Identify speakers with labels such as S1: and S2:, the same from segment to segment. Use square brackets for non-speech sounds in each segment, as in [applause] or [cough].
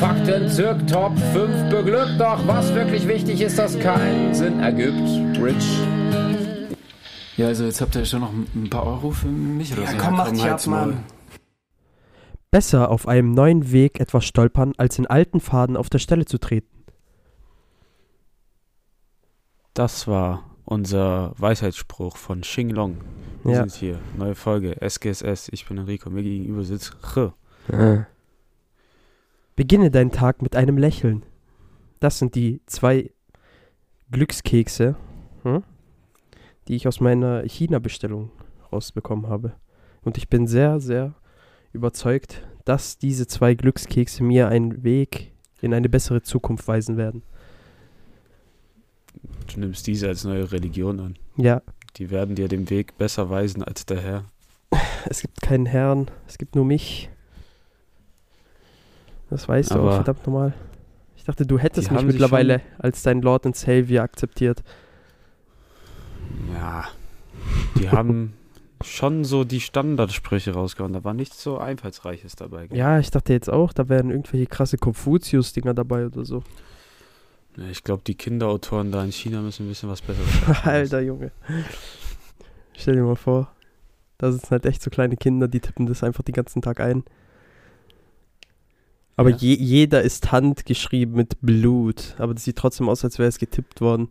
S1: Fakten zirk Top 5 beglückt, doch was wirklich wichtig ist, dass keinen Sinn ergibt. Rich. Ja, also jetzt habt ihr schon noch ein paar Euro für mich oder
S2: Ja,
S1: so.
S2: komm, mach dich ab,
S1: mal.
S2: Mann.
S3: Besser auf einem neuen Weg etwas stolpern, als in alten Faden auf der Stelle zu treten.
S4: Das war unser Weisheitsspruch von Xing Long. Wir
S3: Ja.
S4: sind hier. Neue Folge. SGSS. Ich bin Enrico. Mir gegenüber sitzt Ch.
S3: Beginne deinen Tag mit einem Lächeln. Das sind die zwei Glückskekse, hm, die ich aus meiner China-Bestellung rausbekommen habe. Und ich bin sehr, sehr überzeugt, dass diese zwei Glückskekse mir einen Weg in eine bessere Zukunft weisen werden.
S4: Du nimmst diese als neue Religion an.
S3: Ja,
S4: Die werden dir den Weg besser weisen als der Herr.
S3: es gibt keinen Herrn, es gibt nur mich. Das weißt du
S4: Aber
S3: auch, verdammt nochmal. Ich dachte, du hättest mich mittlerweile als dein Lord and Savior akzeptiert.
S4: Ja. Die haben schon so die Standardsprüche rausgehauen. Da war nichts so Einfallsreiches dabei. gell?
S3: Ja, ich dachte jetzt auch, da wären irgendwelche krasse Konfuzius-Dinger dabei oder so.
S4: Ja, Ich glaube, die Kinderautoren da in China müssen ein bisschen was Besseres. [laughs]
S3: Alter Junge. Stell dir mal vor, da sitzen halt echt so kleine Kinder, die tippen das einfach den ganzen Tag ein. Aber
S4: Ja.
S3: je, jeder ist handgeschrieben mit Blut. Aber das sieht trotzdem aus, als wäre es getippt worden.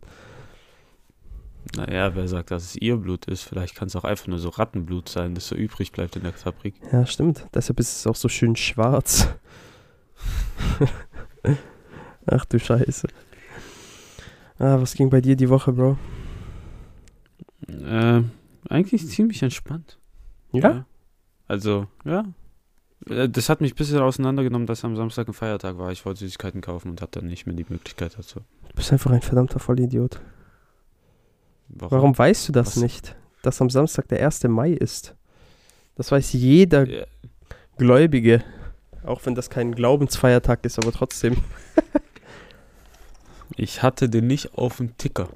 S4: Naja, wer sagt, dass es ihr Blut ist? Vielleicht kann es auch einfach nur so Rattenblut sein, das so übrig bleibt in der Fabrik.
S3: Ja, stimmt. Deshalb ist es auch so schön schwarz. [laughs] Ach du Scheiße. Ah, was ging bei dir die Woche, Bro?
S4: Äh, eigentlich ziemlich entspannt. Also, ja. Äh, Das hat mich ein bisschen auseinandergenommen, dass am Samstag ein Feiertag war. Ich wollte Süßigkeiten kaufen und hatte dann nicht mehr die Möglichkeit dazu.
S3: Du bist einfach ein verdammter Vollidiot. Warum weißt du das
S4: Was?
S3: nicht? Dass am Samstag der 1. Mai ist. Das weiß jeder
S4: Ja,
S3: Gläubige. Auch wenn das kein Glaubensfeiertag ist, aber trotzdem. [laughs]
S4: Ich hatte den nicht auf dem Ticker.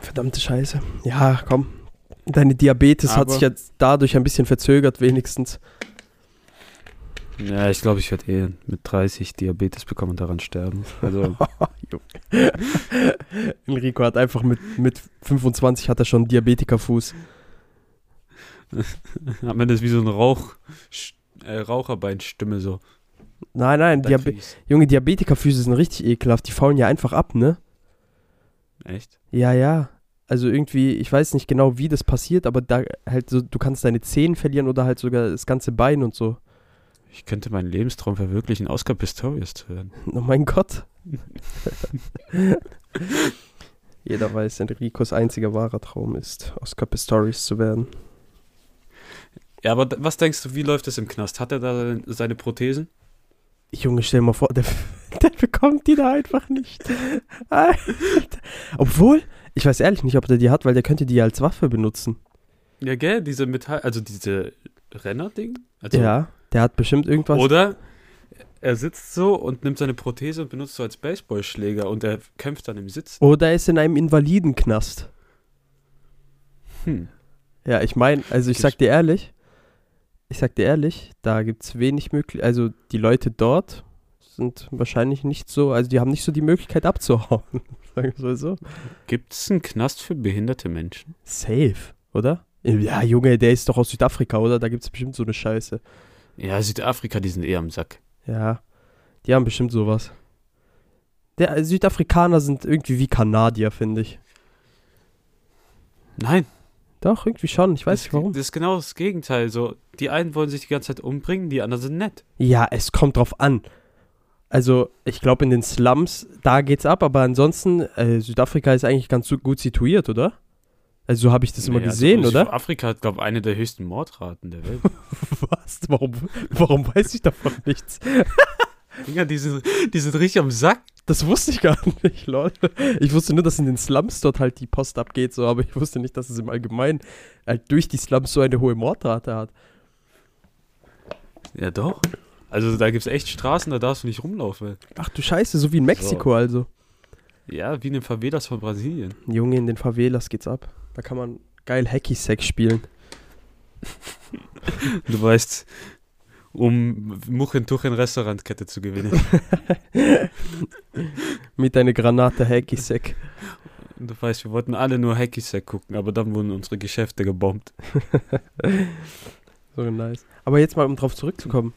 S3: Verdammte Scheiße. Ja, komm. Deine Diabetes hat
S4: Aber-
S3: sich jetzt dadurch ein bisschen verzögert, wenigstens.
S4: Ja, ich glaube, ich werde eh mit 30 Diabetes bekommen und daran sterben. Also, [laughs]
S3: Enrico hat einfach mit, mit 25 hat er schon Diabetikerfuß. [laughs]
S4: am Ende ist wie so ein Rauch, äh, Raucherbeinstimme so.
S3: Nein, nein, Diabe. Junge, Diabetikerfüße sind richtig ekelhaft. Die faulen ja einfach ab, ne?
S4: Echt?
S3: Ja, ja. Also irgendwie, ich weiß nicht genau, wie das passiert, aber da halt so, du kannst deine Zehen verlieren oder halt sogar das ganze Bein und so.
S4: Ich könnte meinen Lebenstraum verwirklichen, Oscar Pistorius zu werden. [laughs]
S3: Oh mein Gott. [laughs] Jeder weiß, Enricos einziger wahrer Traum ist, Oscar Pistorius zu werden.
S4: Ja, aber was denkst du, wie läuft es im Knast? Hat er da seine- Prothesen?
S3: Junge, stell dir mal vor, der, [laughs] der bekommt die da einfach nicht. Obwohl, ich weiß ehrlich nicht, ob der die hat, weil der könnte die als Waffe benutzen.
S4: Ja, gell, diese Metall, also diese Renner-Ding? Also,
S3: ja, der hat bestimmt irgendwas.
S4: Oder er sitzt so und nimmt seine Prothese und benutzt so als Baseballschläger und er kämpft dann im Sitz.
S3: Oder er ist in einem Invalidenknast.
S4: Hm.
S3: Ja, ich meine, also ich sag dir ehrlich, ich sag dir ehrlich, da gibt's wenig möglich, also die Leute dort sind wahrscheinlich nicht so, also die haben nicht so die Möglichkeit abzuhauen. [laughs] Sagen wir mal so.
S4: Gibt es einen Knast für behinderte Menschen?
S3: Safe, oder? Ja, Junge, der ist doch aus Südafrika, oder? Da gibt's bestimmt so eine Scheiße.
S4: Ja, Südafrika, die sind eher am Sack.
S3: Ja, die haben bestimmt sowas. Der Südafrikaner sind irgendwie wie Kanadier, finde ich.
S4: Nein,
S3: Doch, irgendwie schon. Ich weiß
S4: das,
S3: nicht warum.
S4: das ist genau das Gegenteil. So, die einen wollen sich die ganze Zeit umbringen, die anderen sind nett.
S3: Ja, es kommt drauf an. Also, ich glaube, in den Slums, da geht's ab, aber ansonsten, äh, Südafrika ist eigentlich ganz gut situiert, oder? Also, so habe ich das immer
S4: also
S3: gesehen, oder?
S4: Südafrika hat, glaube ich, eine der höchsten Mordraten der Welt. [laughs]
S3: Was? Warum, warum weiß ich davon nichts? [laughs]
S4: Dinger, die sind, die sind richtig am Sack.
S3: Das wusste ich gar nicht, lol. Ich wusste nur, dass in den Slums dort halt die Post abgeht, so, aber ich wusste nicht, dass es im Allgemeinen halt durch die Slums so eine hohe Mordrate hat.
S4: Ja, doch. Also da gibt es echt Straßen, da darfst du nicht rumlaufen.
S3: Ach du Scheiße, so wie in Mexiko
S4: So.
S3: also.
S4: Ja, wie in den Favelas von Brasilien.
S3: Junge, in den Favelas geht's ab. Da kann man geil Hacky-Sack spielen. [laughs]
S4: Du weißt, um Muchentuchen-Restaurantkette zu gewinnen. [laughs]
S3: Mit einer Granate Hacky-Sack.
S4: Du weißt, wir wollten alle nur Hacky Sack gucken, aber dann wurden unsere Geschäfte gebombt. [laughs]
S3: So nice. Aber jetzt mal, um drauf zurückzukommen.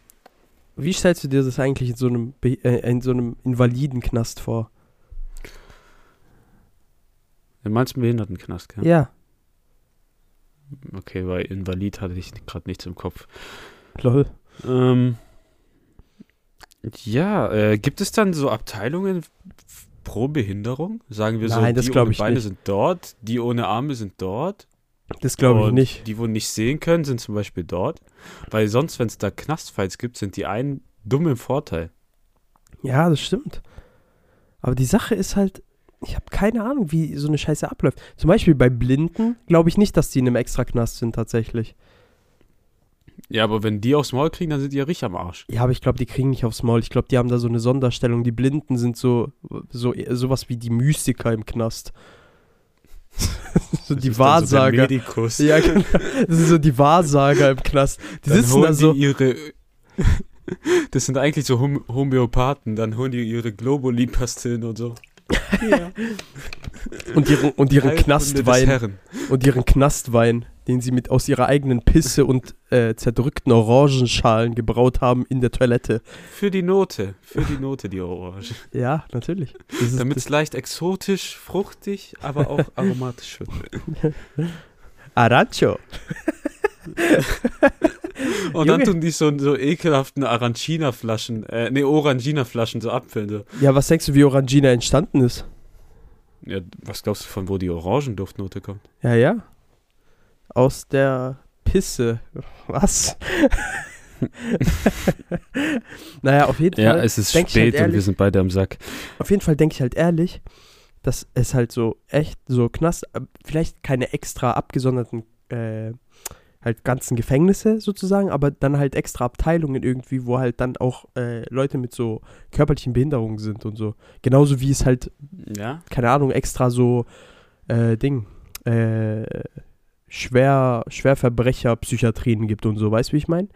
S3: Wie stellst du dir das eigentlich in so einem, Be äh, in so einem Invalidenknast vor?
S4: Du meinst einen Behindertenknast, gell?
S3: Ja.
S4: Okay, weil Invalid hatte ich gerade nichts im Kopf.
S3: Lol.
S4: Ähm, ja, äh, gibt es dann so Abteilungen pro Behinderung? Sagen wir so,
S3: Nein, das
S4: die ohne Beine
S3: nicht.
S4: sind dort, die ohne Arme sind dort.
S3: Das glaube ich nicht.
S4: Die, wo nicht sehen können, sind zum Beispiel dort. Weil sonst, wenn es da Knastfights gibt, sind die einen dumm im Vorteil.
S3: Ja, das stimmt. Aber die Sache ist halt, ich habe keine Ahnung, wie so eine Scheiße abläuft. Zum Beispiel bei Blinden glaube ich nicht, dass die in einem Extraknast sind tatsächlich.
S4: Ja, aber wenn die aufs Maul kriegen, dann sind die ja richtig am Arsch.
S3: Ja, aber ich glaube, die kriegen nicht aufs Maul. Ich glaube, die haben da so eine Sonderstellung. Die Blinden sind so, so sowas wie die Mystiker im Knast. [laughs] so
S4: Das
S3: die
S4: so
S3: Wahrsager.
S4: Medikus.
S3: ja, genau. Das sind so die Wahrsager im Knast. Die
S4: Dann
S3: sitzen da so.
S4: ihre. [laughs] Das sind eigentlich so Hom Homöopathen, dann holen die ihre Globuli-Pastillen und so. Ja.
S3: Und ihren, und ihren Knastwein. Und ihren Knastwein, den sie mit aus ihrer eigenen Pisse und äh, zerdrückten Orangenschalen gebraut haben in der Toilette.
S4: Für die Note. Für die Note, die Orange.
S3: Ja, natürlich.
S4: Damit es leicht exotisch, fruchtig, aber auch aromatisch wird. [laughs]
S3: Arancho. [laughs]
S4: Und dann
S3: Junge.
S4: tun die so, so ekelhaften Arancina-Flaschen, äh, nee, Orangina-Flaschen so abfüllen. So.
S3: Ja, was denkst du, wie Orangina entstanden ist?
S4: Ja, was glaubst du, von wo die Orangenduftnote kommt?
S3: Ja, ja. Aus der Pisse. Was? [laughs] naja, auf jeden Fall.
S4: es ist
S3: ich halt
S4: spät und wir
S3: ehrlich-
S4: sind beide am Sack.
S3: Auf jeden Fall denke ich halt ehrlich, dass es halt so echt so Knast, äh, vielleicht keine extra abgesonderten, äh, halt ganzen Gefängnisse sozusagen, aber dann halt extra Abteilungen irgendwie, wo halt dann auch äh, Leute mit so körperlichen Behinderungen sind und so. Genauso wie es halt,
S4: Ja?
S3: keine Ahnung, extra so äh, Ding, äh, Schwer, Schwerverbrecher-Psychiatrien gibt und so, weißt du, wie ich meine?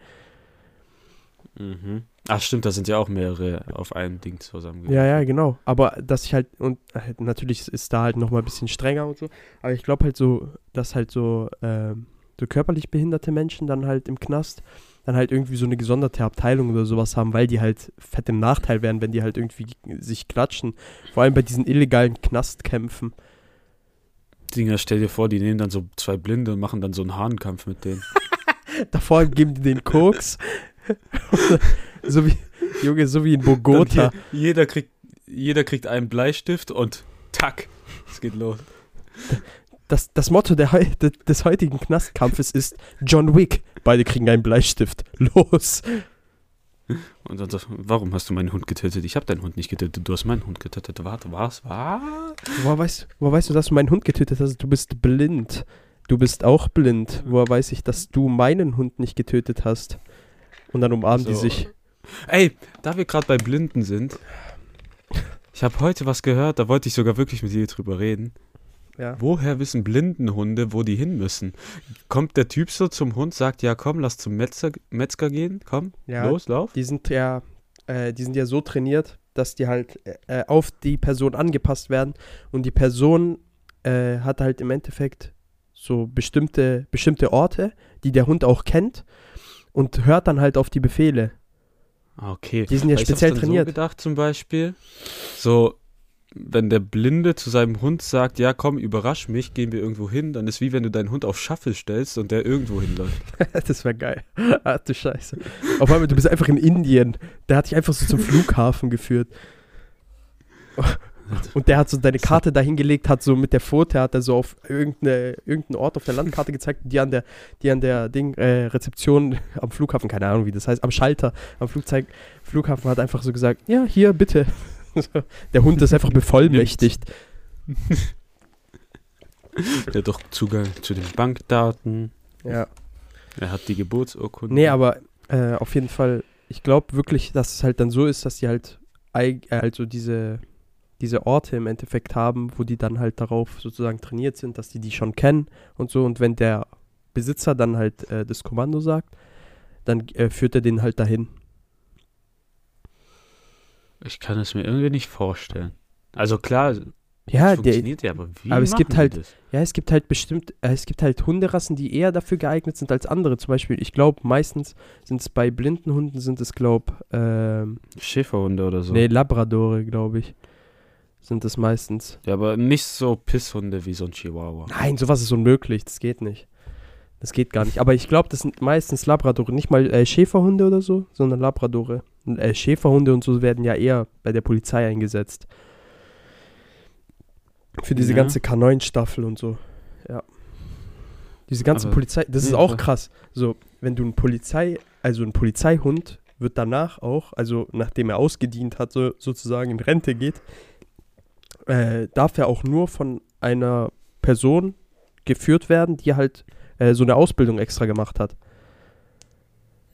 S4: Mhm. Ach stimmt, da sind ja auch mehrere auf einem Ding zusammen.
S3: Ja, ja, genau. Aber dass ich halt, und äh, natürlich ist da halt nochmal ein bisschen strenger und so, aber ich glaube halt so, dass halt so, ähm, so körperlich behinderte Menschen dann halt im Knast dann halt irgendwie so eine gesonderte Abteilung oder sowas haben, weil die halt fett im Nachteil wären, wenn die halt irgendwie sich klatschen. Vor allem bei diesen illegalen Knastkämpfen.
S4: Dinger, stell dir vor, die nehmen dann so zwei Blinde und machen dann so einen Hahnkampf mit denen. [laughs]
S3: Davor geben die den Koks. [laughs] so wie, Junge, so wie in Bogota.
S4: Hier, jeder, kriegt, jeder kriegt einen Bleistift und tack, es geht los. [laughs]
S3: Das, das Motto der, des heutigen Knastkampfes ist John Wick. Beide kriegen einen Bleistift. [laughs] Los.
S4: Und dann sagst du, warum hast du meinen Hund getötet? Ich habe deinen Hund nicht getötet, du hast meinen Hund getötet. Warte, was? Was?
S3: Woher weißt, woher weißt du, dass du meinen Hund getötet hast? Du bist blind. Du bist auch blind. Woher weiß ich, dass du meinen Hund nicht getötet hast? Und dann umarmen die
S4: So.
S3: sich.
S4: Ey, da wir gerade bei Blinden sind, ich habe heute was gehört, da wollte ich sogar wirklich mit dir drüber reden.
S3: Ja.
S4: Woher wissen Blindenhunde, wo die hin müssen? Kommt der Typ so zum Hund, sagt, ja komm, lass zum Metzger, Metzger gehen, komm,
S3: Ja.
S4: los, lauf.
S3: Die sind ja, äh, die sind ja so trainiert, dass die halt äh, auf die Person angepasst werden. Und die Person äh, hat halt im Endeffekt so bestimmte, bestimmte Orte, die der Hund auch kennt und hört dann halt auf die Befehle.
S4: Okay.
S3: Die sind ja
S4: Weil ich
S3: speziell
S4: dann
S3: trainiert.
S4: So gedacht zum Beispiel, so, wenn der Blinde zu seinem Hund sagt, ja komm, überrasch mich, gehen wir irgendwo hin, dann ist wie wenn du deinen Hund auf Shuffle stellst und der irgendwo hinläuft. [laughs]
S3: das wäre geil. Ach du Scheiße. Auf einmal, du bist einfach in Indien. Der hat dich einfach so zum Flughafen geführt. Und der hat so deine Karte dahingelegt, hat so mit der Pfote, hat er so auf irgendeine, irgendeinen Ort auf der Landkarte gezeigt, die an der, die an der Ding, äh, Rezeption am Flughafen, keine Ahnung wie das heißt, am Schalter am Flugzeug, Flughafen hat einfach so gesagt, ja, hier, bitte. [laughs] Der Hund ist einfach bevollmächtigt. [laughs]
S4: Der hat doch Zugang zu den Bankdaten.
S3: Ja.
S4: Er hat die Geburtsurkunde.
S3: Nee, aber äh, auf jeden Fall, ich glaube wirklich, dass es halt dann so ist, dass die halt also diese, diese Orte im Endeffekt haben, wo die dann halt darauf sozusagen trainiert sind, dass die die schon kennen und so. Und wenn der Besitzer dann halt äh, das Kommando sagt, dann äh, führt er den halt dahin.
S4: Ich kann es mir irgendwie nicht vorstellen. Also klar,
S3: Ja,
S4: es
S3: der,
S4: funktioniert ja, aber wie
S3: aber es gibt halt-
S4: das?
S3: ja, es gibt halt bestimmt, äh, es gibt halt Hunderassen, die eher dafür geeignet sind als andere. Zum Beispiel, ich glaube, meistens sind es bei blinden Hunden sind es, glaube ähm,
S4: Schäferhunde oder so.
S3: nee, Labradore, glaube ich, sind es meistens.
S4: Ja, aber nicht so Pisshunde wie so ein Chihuahua.
S3: Nein, sowas ist unmöglich. Das geht nicht. Das geht gar nicht. Aber ich glaube, das sind meistens Labradore. Nicht mal äh, Schäferhunde oder so, sondern Labradore. Äh, Schäferhunde und so werden ja eher bei der Polizei eingesetzt. Für diese
S4: Ja.
S3: ganze K9-Staffel und so. Ja. Diese ganze
S4: Aber-
S3: Polizei, das ist auch krass. So, wenn du ein Polizei, also ein Polizeihund wird danach auch, also nachdem er ausgedient hat, so, sozusagen in Rente geht, äh, darf er auch nur von einer Person geführt werden, die halt äh, so eine Ausbildung extra gemacht hat.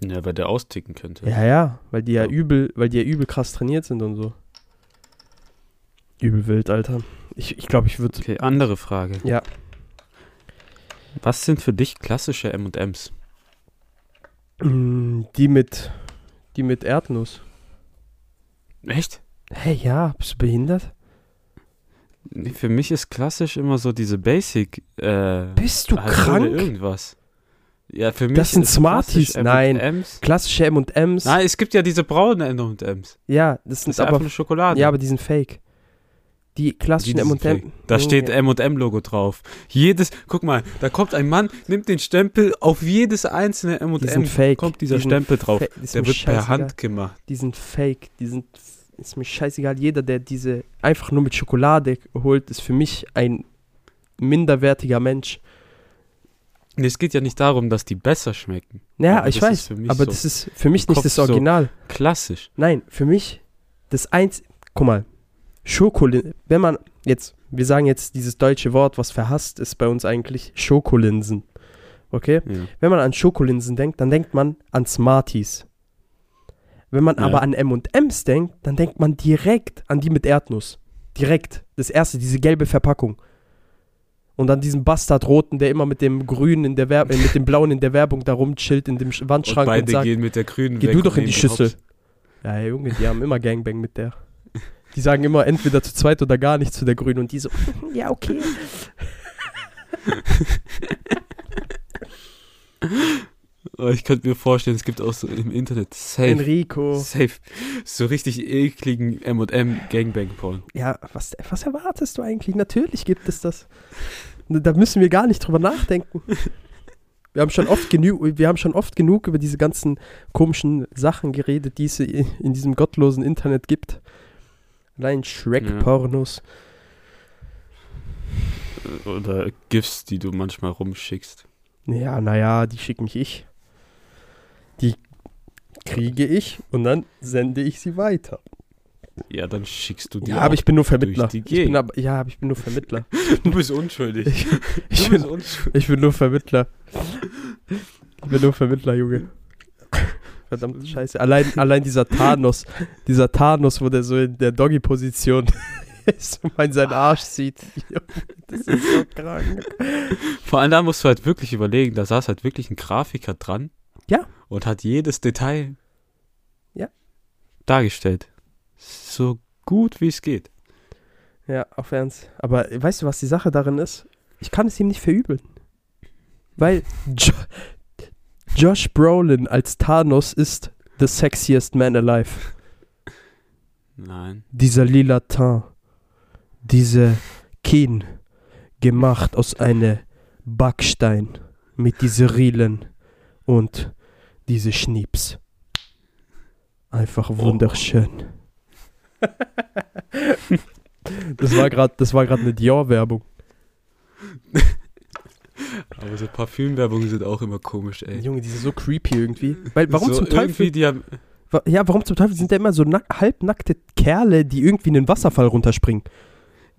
S4: Ja, weil der austicken könnte.
S3: Ja, ja, weil die ja
S4: Ja.
S3: übel, weil die ja übel krass trainiert sind und so. Übel wild, Alter. Ich ich, glaube, ich würde.
S4: Okay, andere Frage.
S3: Ja.
S4: Was sind für dich klassische M&Ms?
S3: Mm, Die mit. Die mit Erdnuss.
S4: Echt?
S3: Hey, ja, bist du behindert?
S4: Nee, für mich ist klassisch immer so diese Basic. Äh,
S3: Bist du
S4: halt
S3: krank?
S4: Irgendwas. Ja, für mich
S3: Das sind Smarties. Nein.
S4: M&Ms.
S3: Klassische M&M's.
S4: Nein, es gibt ja diese braunen M&Ms.
S3: Ja, das
S4: Das
S3: sind
S4: einfach
S3: aber.
S4: eine Schokolade.
S3: Ja, aber die sind fake. Die klassischen M&M.
S4: Da steht M&M-Logo drauf. Jedes, guck mal, da kommt ein Mann, nimmt den Stempel, auf jedes einzelne
S3: Die sind
S4: M&M
S3: fake.
S4: kommt dieser
S3: Die
S4: Stempel drauf. Der wird per. Hand gemacht.
S3: Die sind fake. Die sind. Ist mir scheißegal. Jeder, der diese einfach nur mit Schokolade holt, ist für mich ein minderwertiger Mensch.
S4: Nee, es geht ja nicht darum, dass die besser schmecken.
S3: Ja,
S4: Aber
S3: ich weiß. aber
S4: so
S3: das ist für mich nicht das
S4: Kopf so-
S3: Original.
S4: Klassisch.
S3: Nein, für mich das eins. Guck mal. Schokolinsen. Wenn man jetzt. Wir sagen jetzt dieses deutsche Wort, was verhasst ist bei uns eigentlich Schokolinsen. Okay?
S4: Ja.
S3: Wenn man an Schokolinsen denkt, dann denkt man an Smarties. Wenn man
S4: Ja.
S3: aber an M&M's denkt, dann denkt man direkt an die mit Erdnuss. Direkt. Das erste, diese gelbe Verpackung. Und an diesen Bastardroten, der immer mit dem Grünen in der Werbung, äh, mit dem Blauen in der Werbung da rumchillt in dem Sch-
S4: Und
S3: Wandschrank und,
S4: beide
S3: sagt,
S4: gehen mit der grünen
S3: geh du
S4: und
S3: doch in die Schüssel. Ja, Junge, die haben immer Gangbang mit der. Die sagen immer entweder zu zweit oder gar nicht zu der Grünen und die so, [laughs] ja, okay. [laughs]
S4: Oh, ich könnte mir vorstellen, es gibt auch so im Internet safe,
S3: Enrico.
S4: safe, so richtig ekligen M&M Gangbang-Porn.
S3: Ja, was, was erwartest du eigentlich? Natürlich gibt es das. Da müssen wir gar nicht drüber nachdenken. Wir haben schon oft genug, wir haben schon oft genug über diese ganzen komischen Sachen geredet, die es in diesem gottlosen Internet gibt. Allein Shrek-Pornos.
S4: Oder GIFs, die du manchmal rumschickst.
S3: Ja, naja, die schicke mich ich. Die kriege ich und dann sende ich sie weiter.
S4: Ja, dann schickst du die
S3: Ja, aber ich bin nur Vermittler. Ich bin aber, ja, aber ich bin nur Vermittler. [laughs]
S4: Du bist unschuldig.
S3: Ich, ich,
S4: du
S3: bin,
S4: bist unschuldig.
S3: ich bin nur Vermittler. Ich bin nur Vermittler, Junge. Verdammt scheiße. Allein, allein dieser Thanos, dieser Thanos, wo der so in der Doggy-Position [laughs] ist und man seinen Arsch sieht. [laughs] Das ist so krank.
S4: Vor allem da musst du halt wirklich überlegen, da saß halt wirklich ein Grafiker dran.
S3: Ja.
S4: Und hat jedes Detail
S3: Ja.
S4: dargestellt. So gut wie es geht.
S3: Ja, auf Ernst. Aber weißt du, was die Sache darin ist? Ich kann es ihm nicht verübeln. Weil jo Josh Brolin als Thanos ist the sexiest man alive.
S4: Nein.
S3: Dieser lila Teint, diese Kinn, gemacht aus einem Backstein mit diesen Rielen und diese Schnieps. Einfach wunderschön. [laughs] das war gerade, das war gerade eine Dior-Werbung. [laughs]
S4: Aber so Parfümwerbungen sind auch immer komisch, ey.
S3: Junge, die sind so creepy irgendwie. Weil, warum
S4: so
S3: zum Teufel?
S4: die haben,
S3: Ja, warum zum Teufel sind da immer so nack halbnackte Kerle, die irgendwie in den Wasserfall runterspringen?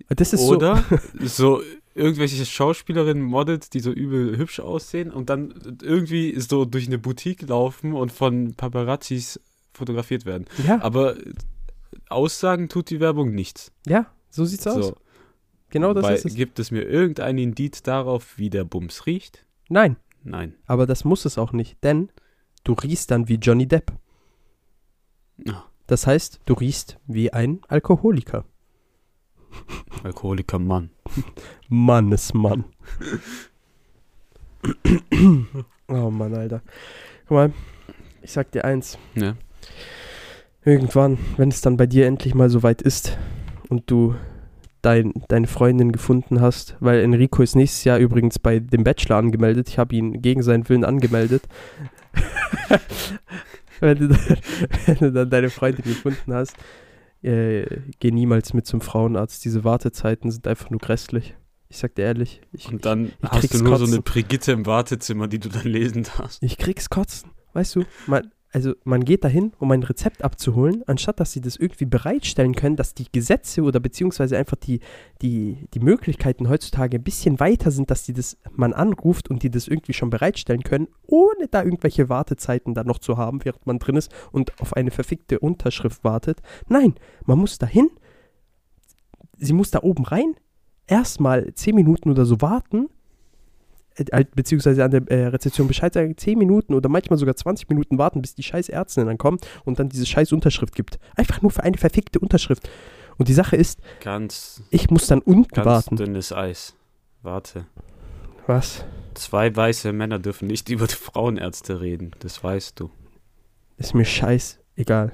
S3: Das ist
S4: Oder so irgendwelche Schauspielerinnen, Models, die so übel hübsch aussehen und dann irgendwie so durch eine Boutique laufen und von Paparazzis fotografiert werden.
S3: so. Ja,
S4: Aber Aussagen tut die Werbung nichts.
S3: ja, so sieht's aus.
S4: So,
S3: Genau das
S4: weil,
S3: ist es.
S4: Gibt es mir irgendein Indiz darauf, wie der Bums riecht?
S3: Nein,
S4: Nein.
S3: aber das muss es auch nicht, denn du riechst dann wie Johnny Depp.
S4: Ah,
S3: Das heißt, du riechst wie ein Alkoholiker.
S4: Alkoholiker Mann.
S3: Mannesmann. oh Mann, Alter. Guck mal, ich sag dir eins.
S4: Ja.
S3: Irgendwann, wenn es dann bei dir endlich mal so weit ist und du dein, deine Freundin gefunden hast, weil Enrico ist nächstes Jahr übrigens bei dem Bachelor angemeldet. Ich habe ihn gegen seinen Willen angemeldet. [laughs] wenn, du dann, [laughs] wenn du dann deine Freundin gefunden hast, äh, geh niemals mit zum Frauenarzt. Diese Wartezeiten sind einfach nur grässlich. Ich sag dir ehrlich. Ich,
S4: Und dann
S3: ich
S4: hast
S3: krieg's
S4: du nur so
S3: kotzen.
S4: eine Brigitte im Wartezimmer, die du dann lesen darfst.
S3: Ich krieg's kotzen. Weißt du, man, also man geht dahin, um ein Rezept abzuholen, anstatt dass sie das irgendwie bereitstellen können, dass die Gesetze oder beziehungsweise einfach die, die, die Möglichkeiten heutzutage ein bisschen weiter sind, dass die das man anruft und die das irgendwie schon bereitstellen können, ohne da irgendwelche Wartezeiten dann noch zu haben, während man drin ist und auf eine verfickte Unterschrift wartet. Nein, man muss dahin, sie muss da oben rein, erstmal 10 Minuten oder so warten, beziehungsweise an der äh, Rezeption Bescheid sagen, 10 Minuten oder manchmal sogar 20 Minuten warten, bis die scheiß Ärztin dann kommt und dann diese scheiß Unterschrift gibt. Einfach nur für eine verfickte Unterschrift. Und die Sache ist,
S4: Ganz,
S3: ich muss dann unten
S4: ganz
S3: warten.
S4: dünnes Eis. Warte.
S3: Was?
S4: Zwei weiße Männer dürfen nicht [laughs] über die Frauenärzte reden. Das weißt du.
S3: Ist mir scheiß egal.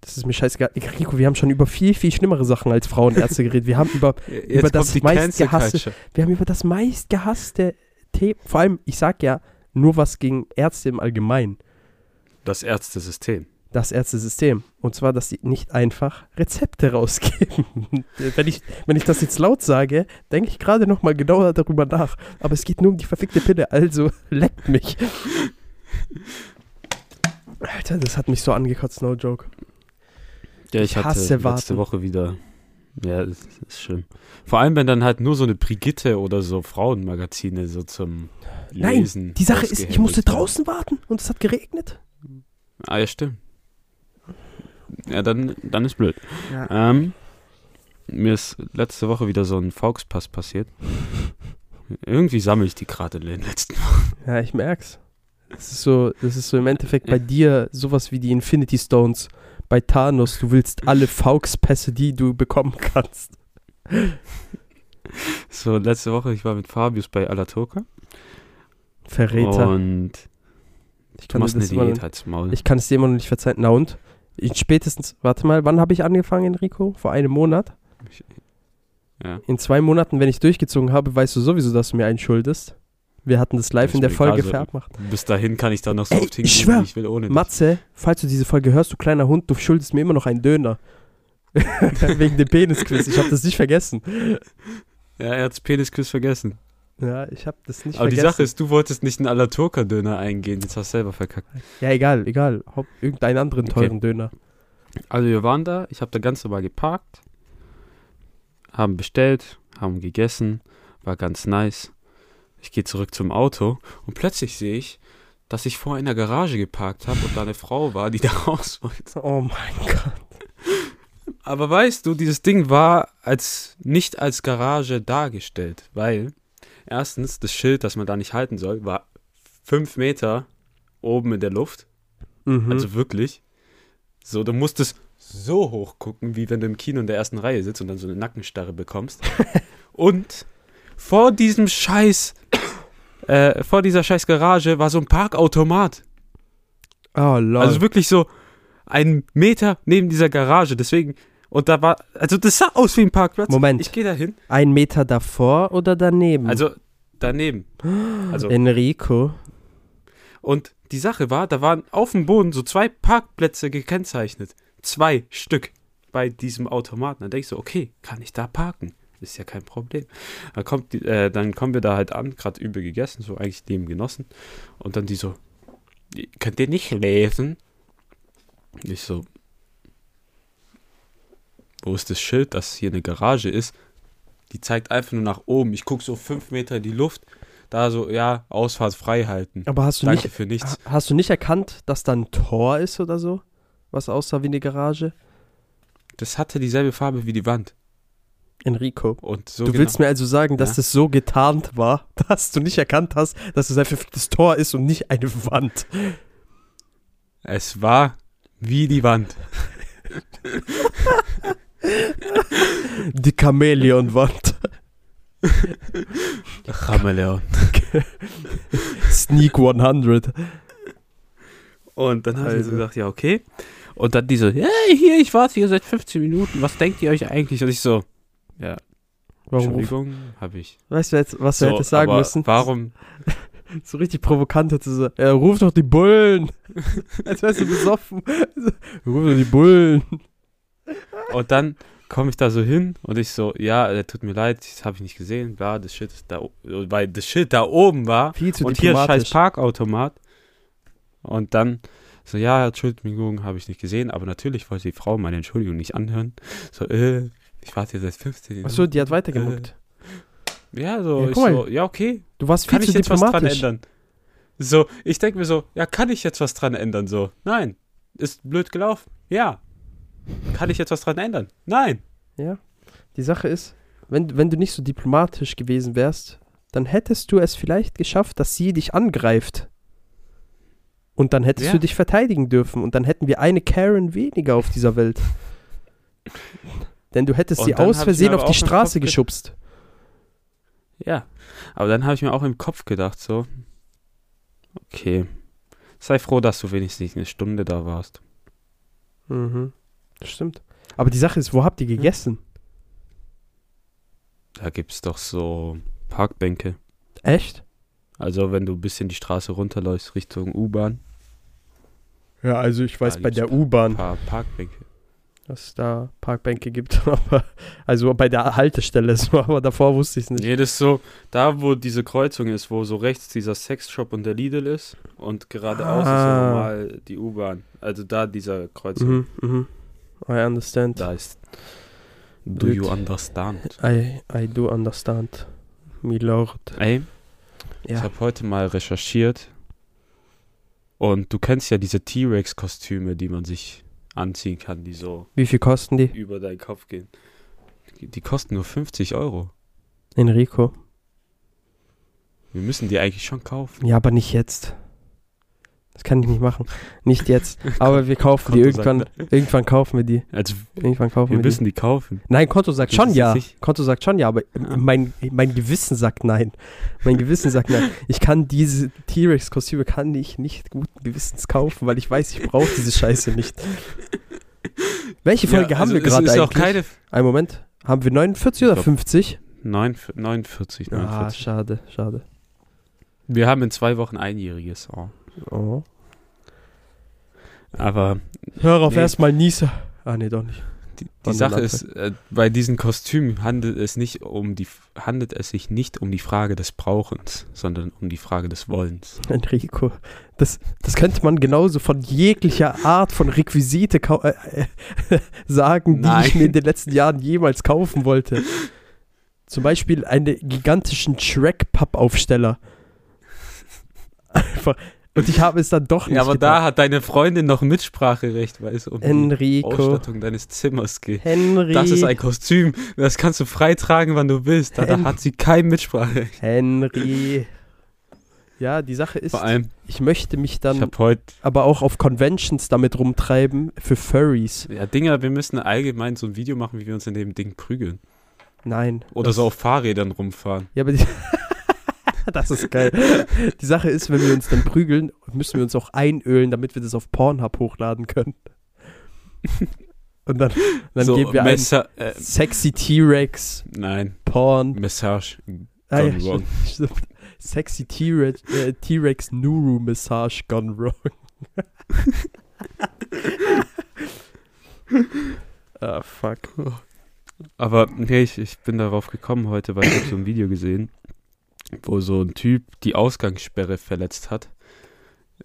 S3: Das ist mir scheißegal. Rico, wir haben schon über viel, viel schlimmere Sachen als Frauenärzte geredet. Wir haben über, [laughs]
S4: Jetzt
S3: Über das meistgehasste- wir haben über das meistgehasste Thema, vor allem, ich sag ja, nur was gegen Ärzte im Allgemeinen.
S4: Das Ärztesystem.
S3: das Ärztesystem. Und zwar, dass sie nicht einfach Rezepte [laughs] rausgeben. wenn, ich, wenn ich das jetzt laut sage, denke ich gerade noch mal genauer darüber nach. Aber es geht nur um die verfickte Pille, also [laughs] leckt mich. Alter, das hat mich so angekotzt, no joke.
S4: Ja, ich,
S3: Ich
S4: hatte
S3: hasse
S4: letzte
S3: warten.
S4: Woche wieder. Ja, das ist schlimm. Vor allem, wenn dann halt nur so eine Brigitte oder so Frauenmagazine so zum
S3: Nein,
S4: Lesen.
S3: Die Sache ist, ich musste draußen warten und es hat geregnet.
S4: Ah, ja, stimmt. Ja, dann, dann ist blöd.
S3: Ja.
S4: Ähm, mir ist letzte Woche wieder so ein Fauxpass passiert. Irgendwie sammle ich die gerade in den letzten Wochen.
S3: ja, ich merk's. Das ist so, das ist so im Endeffekt bei dir sowas wie die Infinity Stones. Bei Thanos, du willst alle Fauxpässe, die du bekommen kannst.
S4: So, letzte Woche, ich war mit Fabius bei Alaturka.
S3: Verräter.
S4: Und
S3: ich kann,
S4: eine
S3: das immer,
S4: Diät halt's Maul.
S3: ich kann es dir immer noch nicht verzeihen. Na und? Ich spätestens, warte mal, wann habe ich angefangen, Enrico? Vor einem Monat?
S4: ja.
S3: In zwei Monaten, wenn ich durchgezogen habe, weißt du sowieso, dass du mir einen schuldest. Wir hatten das live in der Folge
S4: egal,
S3: verabmacht.
S4: Bis dahin kann ich da noch so
S3: Ey,
S4: oft
S3: ich
S4: hingehen,
S3: schwör,
S4: wie ich will, ohne dich.
S3: Matze, falls du diese Folge hörst, du kleiner Hund, du schuldest mir immer noch einen Döner. [laughs] Wegen dem Penisquiz. Ich habe das nicht vergessen.
S4: Ja, er hat's Penisquiz vergessen.
S3: Ja, ich habe das nicht
S4: Aber die
S3: vergessen.
S4: Sache ist, du wolltest nicht einen Alaturka-Döner eingehen, jetzt hast du selber verkackt.
S3: ja, egal, egal. Haupt, irgendeinen anderen
S4: Okay.
S3: teuren Döner.
S4: Also wir waren da, ich habe da ganz normal geparkt, haben bestellt, haben gegessen, war ganz nice. Ich gehe zurück zum Auto und plötzlich sehe ich, dass ich vor einer Garage geparkt habe und da eine Frau war, die [laughs] da raus wollte.
S3: Oh mein Gott.
S4: Aber weißt du, dieses Ding war als nicht als Garage dargestellt, weil erstens das Schild, das man da nicht halten soll, war fünf Meter oben in der Luft.
S3: Mhm.
S4: Also wirklich. So, du musstest so hoch gucken, wie wenn du im Kino in der ersten Reihe sitzt und dann so eine Nackenstarre bekommst. [laughs] und vor diesem Scheiß, [coughs] äh, vor dieser Scheiß Garage war so ein Parkautomat.
S3: oh, lol.
S4: Also wirklich so ein Meter neben dieser Garage. Deswegen, und da war, also das sah aus wie ein Parkplatz.
S3: Moment.
S4: Ich gehe da hin.
S3: Ein Meter davor oder daneben?
S4: Also daneben. [gasps] Also,
S3: Enrico.
S4: und die Sache war, da waren auf dem Boden so zwei Parkplätze gekennzeichnet. Zwei Stück bei diesem Automaten. Dann denke ich so, okay, kann ich da parken? Ist ja kein Problem. Dann, kommt die, äh, dann kommen wir da halt an, gerade übel gegessen, so eigentlich Leben genossen. Und dann die so, könnt ihr nicht lesen? Ich so, wo ist das Schild, dass hier eine Garage ist? Die zeigt einfach nur nach oben. Ich gucke so fünf Meter in die Luft. Da so, ja, Ausfahrt frei halten.
S3: Aber hast du
S4: Danke
S3: nicht,
S4: für nichts.
S3: ha- hast du nicht erkannt, dass da ein Tor ist oder so? Was aussah wie eine Garage?
S4: Das hatte dieselbe Farbe wie die Wand.
S3: Enrico.
S4: Und so
S3: du
S4: genau.
S3: willst mir also sagen, dass
S4: Ja.
S3: das so getarnt war, [laughs] dass du nicht erkannt hast, dass es ein verficktes Tor ist und nicht eine Wand.
S4: Es war wie die Wand.
S3: Die Chamäleon-Wand. [laughs]
S4: Chameleon. [laughs]
S3: Sneak 100.
S4: Und dann habe ich
S3: Also.
S4: so gedacht, ja, okay. Und dann die so, hey, hier, ich warte hier seit 15 Minuten. Was denkt ihr euch eigentlich? Und ich so, ja,
S3: Warum?
S4: Entschuldigung, habe ich.
S3: Weißt du jetzt, was du
S4: So,
S3: hättest sagen müssen?
S4: Warum? [laughs]
S3: So richtig provokant hätte so, er ruft doch die Bullen. [laughs] Als wärst du besoffen. Ruf doch die Bullen.
S4: Und dann komme ich da so hin und ich so, ja, äh, tut mir leid, das habe ich nicht gesehen, bla, das Shit ist da, weil das Shit da oben war
S3: Viel zu
S4: und hier scheiß. Parkautomat. Und dann so, ja, Entschuldigung, habe ich nicht gesehen, aber natürlich wollte die Frau meine Entschuldigung nicht anhören. So, äh, ich warte hier seit 15 Minuten.
S3: Achso, die hat weitergemuckt.
S4: Ja, so,
S3: Ja,
S4: so, ja, okay,
S3: Du warst viel
S4: kann
S3: zu
S4: ich jetzt was dran ändern? So, ich denke mir so, ja, kann ich jetzt was dran ändern? So, nein. Ist blöd gelaufen? Ja. Kann ich jetzt was dran ändern? Nein.
S3: Ja. Die Sache ist, wenn, wenn du nicht so diplomatisch gewesen wärst, dann hättest du es vielleicht geschafft, dass sie dich angreift. Und dann hättest
S4: Ja.
S3: du dich verteidigen dürfen. Und dann hätten wir eine Karen weniger auf dieser Welt. Denn du hättest
S4: Und
S3: sie aus Versehen auf die Straße geschubst.
S4: Ja. Aber dann habe ich mir auch im Kopf gedacht, so, okay, sei froh, dass du wenigstens nicht eine Stunde da warst.
S3: Mhm. Das stimmt. Aber die Sache ist, wo habt ihr gegessen?
S4: Da gibt es doch so Parkbänke.
S3: Echt?
S4: Also, wenn du ein bisschen die Straße runterläufst Richtung U-Bahn,
S3: Ja, also ich weiß bei der U-Bahn,
S4: ein paar Parkbänke.
S3: Dass es da Parkbänke gibt. [laughs] Aber, also bei der Haltestelle [laughs] so, aber davor wusste ich es nicht.
S4: Nee, das ist so, da wo diese Kreuzung ist, wo so rechts dieser Sexshop und der Lidl ist und geradeaus ist
S3: Ah.
S4: so normal die U-Bahn. Also da dieser Kreuzung,
S3: Mhm, mhm. I understand.
S4: da ist Do
S3: Gut.
S4: you understand?
S3: I, I do understand, my lord.
S4: Ey, ich
S3: Ja.
S4: habe heute mal recherchiert und du kennst ja diese T-Rex-Kostüme, die man sich anziehen kann, die so
S3: Wie viel kosten die?
S4: über deinen Kopf gehen. Die, die kosten nur 50 Euro.
S3: Enrico.
S4: Wir müssen die eigentlich schon kaufen.
S3: Ja, aber nicht jetzt. Das kann ich nicht machen. Nicht jetzt. [laughs] Aber wir kaufen die
S4: sagt
S3: irgendwann. Irgendwann kaufen wir die.
S4: Also
S3: Irgendwann kaufen
S4: wir
S3: wir, die.
S4: müssen die kaufen.
S3: Nein, Konto sagt
S4: Das
S3: schon ja. Konto sagt schon ja, aber
S4: Ah.
S3: mein, mein Gewissen sagt nein. Mein Gewissen sagt nein. Ich kann diese T-Rex-Kostüme kann ich nicht guten Gewissens kaufen, weil ich weiß, ich brauche diese Scheiße nicht. Welche Folge
S4: Ja,
S3: haben
S4: also
S3: wir
S4: es
S3: gerade eigentlich?
S4: auch keine
S3: Einen Moment. Haben wir 49 oder
S4: Ich glaub,
S3: 50?
S4: 9, 49,
S3: Ah,
S4: 49.
S3: schade, schade.
S4: Wir haben in zwei Wochen einjähriges. Oh.
S3: Oh.
S4: Aber
S3: Hör auf
S4: Nee.
S3: erstmal Niese. Ah, nee, doch nicht.
S4: die, die Sache ist, äh, bei diesen Kostümen handelt es nicht um die handelt es sich nicht um die Frage des Brauchens, sondern um die Frage des Wollens.
S3: Enrico. Das, das könnte man genauso von jeglicher Art von Requisite äh, äh, [laughs] sagen, die
S4: Nein.
S3: ich mir in den letzten Jahren jemals kaufen wollte. Zum Beispiel einen gigantischen Shrek-Pappaufsteller. Einfach. Und ich habe es dann doch nicht
S4: Ja, aber
S3: getan.
S4: da hat deine Freundin noch Mitspracherecht, weil es um die
S3: Enrico.
S4: Ausstattung deines Zimmers geht.
S3: Henry.
S4: Das ist ein Kostüm, das kannst du frei tragen, wann du willst. Da, da hat sie kein Mitspracherecht.
S3: Henry. Ja, die Sache ist,
S4: Vor allem,
S3: ich möchte mich
S4: ich
S3: dann aber auch auf Conventions damit rumtreiben für Furries.
S4: ja Dinger, wir müssen allgemein so ein Video machen, wie wir uns in dem Ding prügeln.
S3: Nein.
S4: Oder so auf Fahrrädern rumfahren.
S3: Ja, aber die, [laughs] [laughs] das ist geil. Die Sache ist, wenn wir uns dann prügeln, müssen wir uns auch einölen, damit wir das auf Pornhub hochladen können. Und dann, dann
S4: so
S3: geben wir ein
S4: Messer, äh,
S3: sexy T-Rex,
S4: nein,
S3: Porn.
S4: Message.
S3: Ah, ja,
S4: gone wrong.
S3: stimmt. Sexy T-Rex äh, T-Rex Nuru Massage gone wrong. [laughs] ah, fuck.
S4: Aber nee, ich, ich bin darauf gekommen heute, weil ich habe so ein Video gesehen, wo so ein Typ die Ausgangssperre verletzt hat,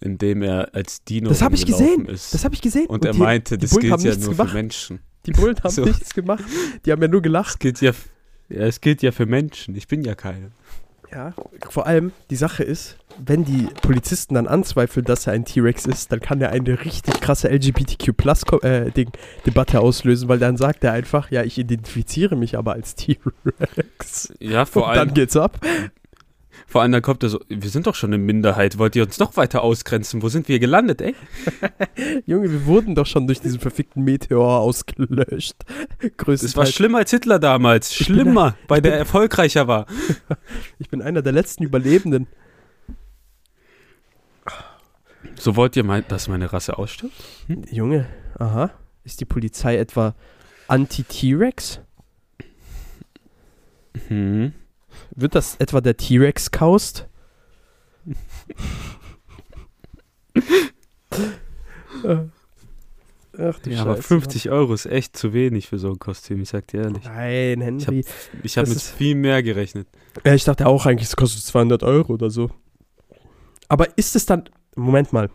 S4: in dem er als Dino
S3: Das habe ich gesehen.
S4: ist.
S3: Das habe ich gesehen.
S4: und er
S3: die,
S4: meinte,
S3: die
S4: das
S3: Bullen
S4: gilt ja nur
S3: gemacht.
S4: für Menschen.
S3: Die Bullen haben [laughs]
S4: So.
S3: nichts gemacht. Die haben ja nur gelacht.
S4: Es gilt ja, ja, es gilt ja für Menschen. Ich bin ja keiner.
S3: Ja, vor allem, die Sache ist, wenn die Polizisten dann anzweifeln, dass er ein T-Rex ist, dann kann er eine richtig krasse LGBTQ-Plus-Debatte auslösen, weil dann sagt er einfach, ja, ich identifiziere mich aber als T-Rex.
S4: Ja, vor
S3: Und
S4: allem,
S3: dann geht's ab.
S4: Vor allem dann kommt er so, wir sind doch schon eine Minderheit, wollt ihr uns noch weiter ausgrenzen? Wo sind wir gelandet, ey? [laughs]
S3: Junge, wir wurden doch schon durch diesen verfickten Meteor ausgelöscht.
S4: Das war
S3: Größtenteils.
S4: schlimmer als Hitler damals.
S3: bin
S4: Schlimmer, weil
S3: ich
S4: der
S3: bin-
S4: erfolgreicher war. [laughs]
S3: Ich bin einer der letzten Überlebenden.
S4: So wollt ihr meinen, dass meine Rasse ausstirbt?
S3: Junge, aha. Ist die Polizei etwa anti-T-Rex?
S4: Hm.
S3: Wird das etwa der T-Rex kaust? Ach du
S4: Ja, aber
S3: Scheiße,
S4: 50 Euro ist echt zu wenig für so ein Kostüm, ich sag dir ehrlich.
S3: Nein, Henry.
S4: Ich habe
S3: Das
S4: mit viel mehr gerechnet.
S3: Ja, ich dachte auch eigentlich, es kostet 200 Euro oder so. Aber ist es dann. Moment mal.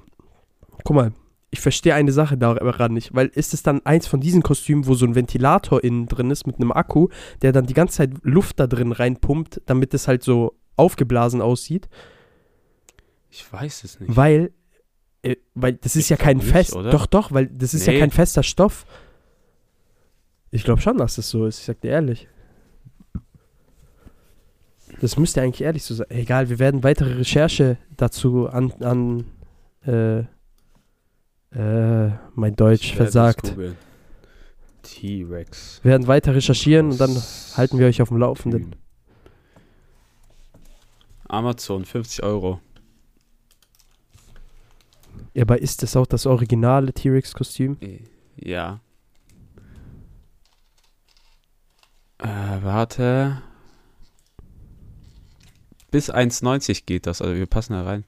S3: Guck mal. Ich verstehe eine Sache daran nicht, weil ist es dann eins von diesen Kostümen, wo so ein Ventilator innen drin ist mit einem Akku, der dann die ganze Zeit Luft da drin reinpumpt, damit es halt so aufgeblasen aussieht?
S4: Ich weiß es nicht.
S3: Weil, äh, weil das ist
S4: Ich
S3: ja kein
S4: nicht,
S3: Fest.
S4: oder?
S3: Doch, doch, weil das ist ja
S4: Nee.
S3: kein fester Stoff. Ich glaube schon, dass das so ist. Ich sag dir ehrlich. Das müsste eigentlich ehrlich so sein. Egal, wir werden weitere Recherche dazu an, an äh, äh, mein Deutsch versagt.
S4: T-Rex.
S3: Wir werden weiter recherchieren und dann halten wir euch auf dem Laufenden.
S4: Amazon, 50 Euro.
S3: Ja, aber ist das auch das originale T-Rex-Kostüm?
S4: Äh, Ja. Äh, warte. Bis 1,90 geht das, also wir passen da rein.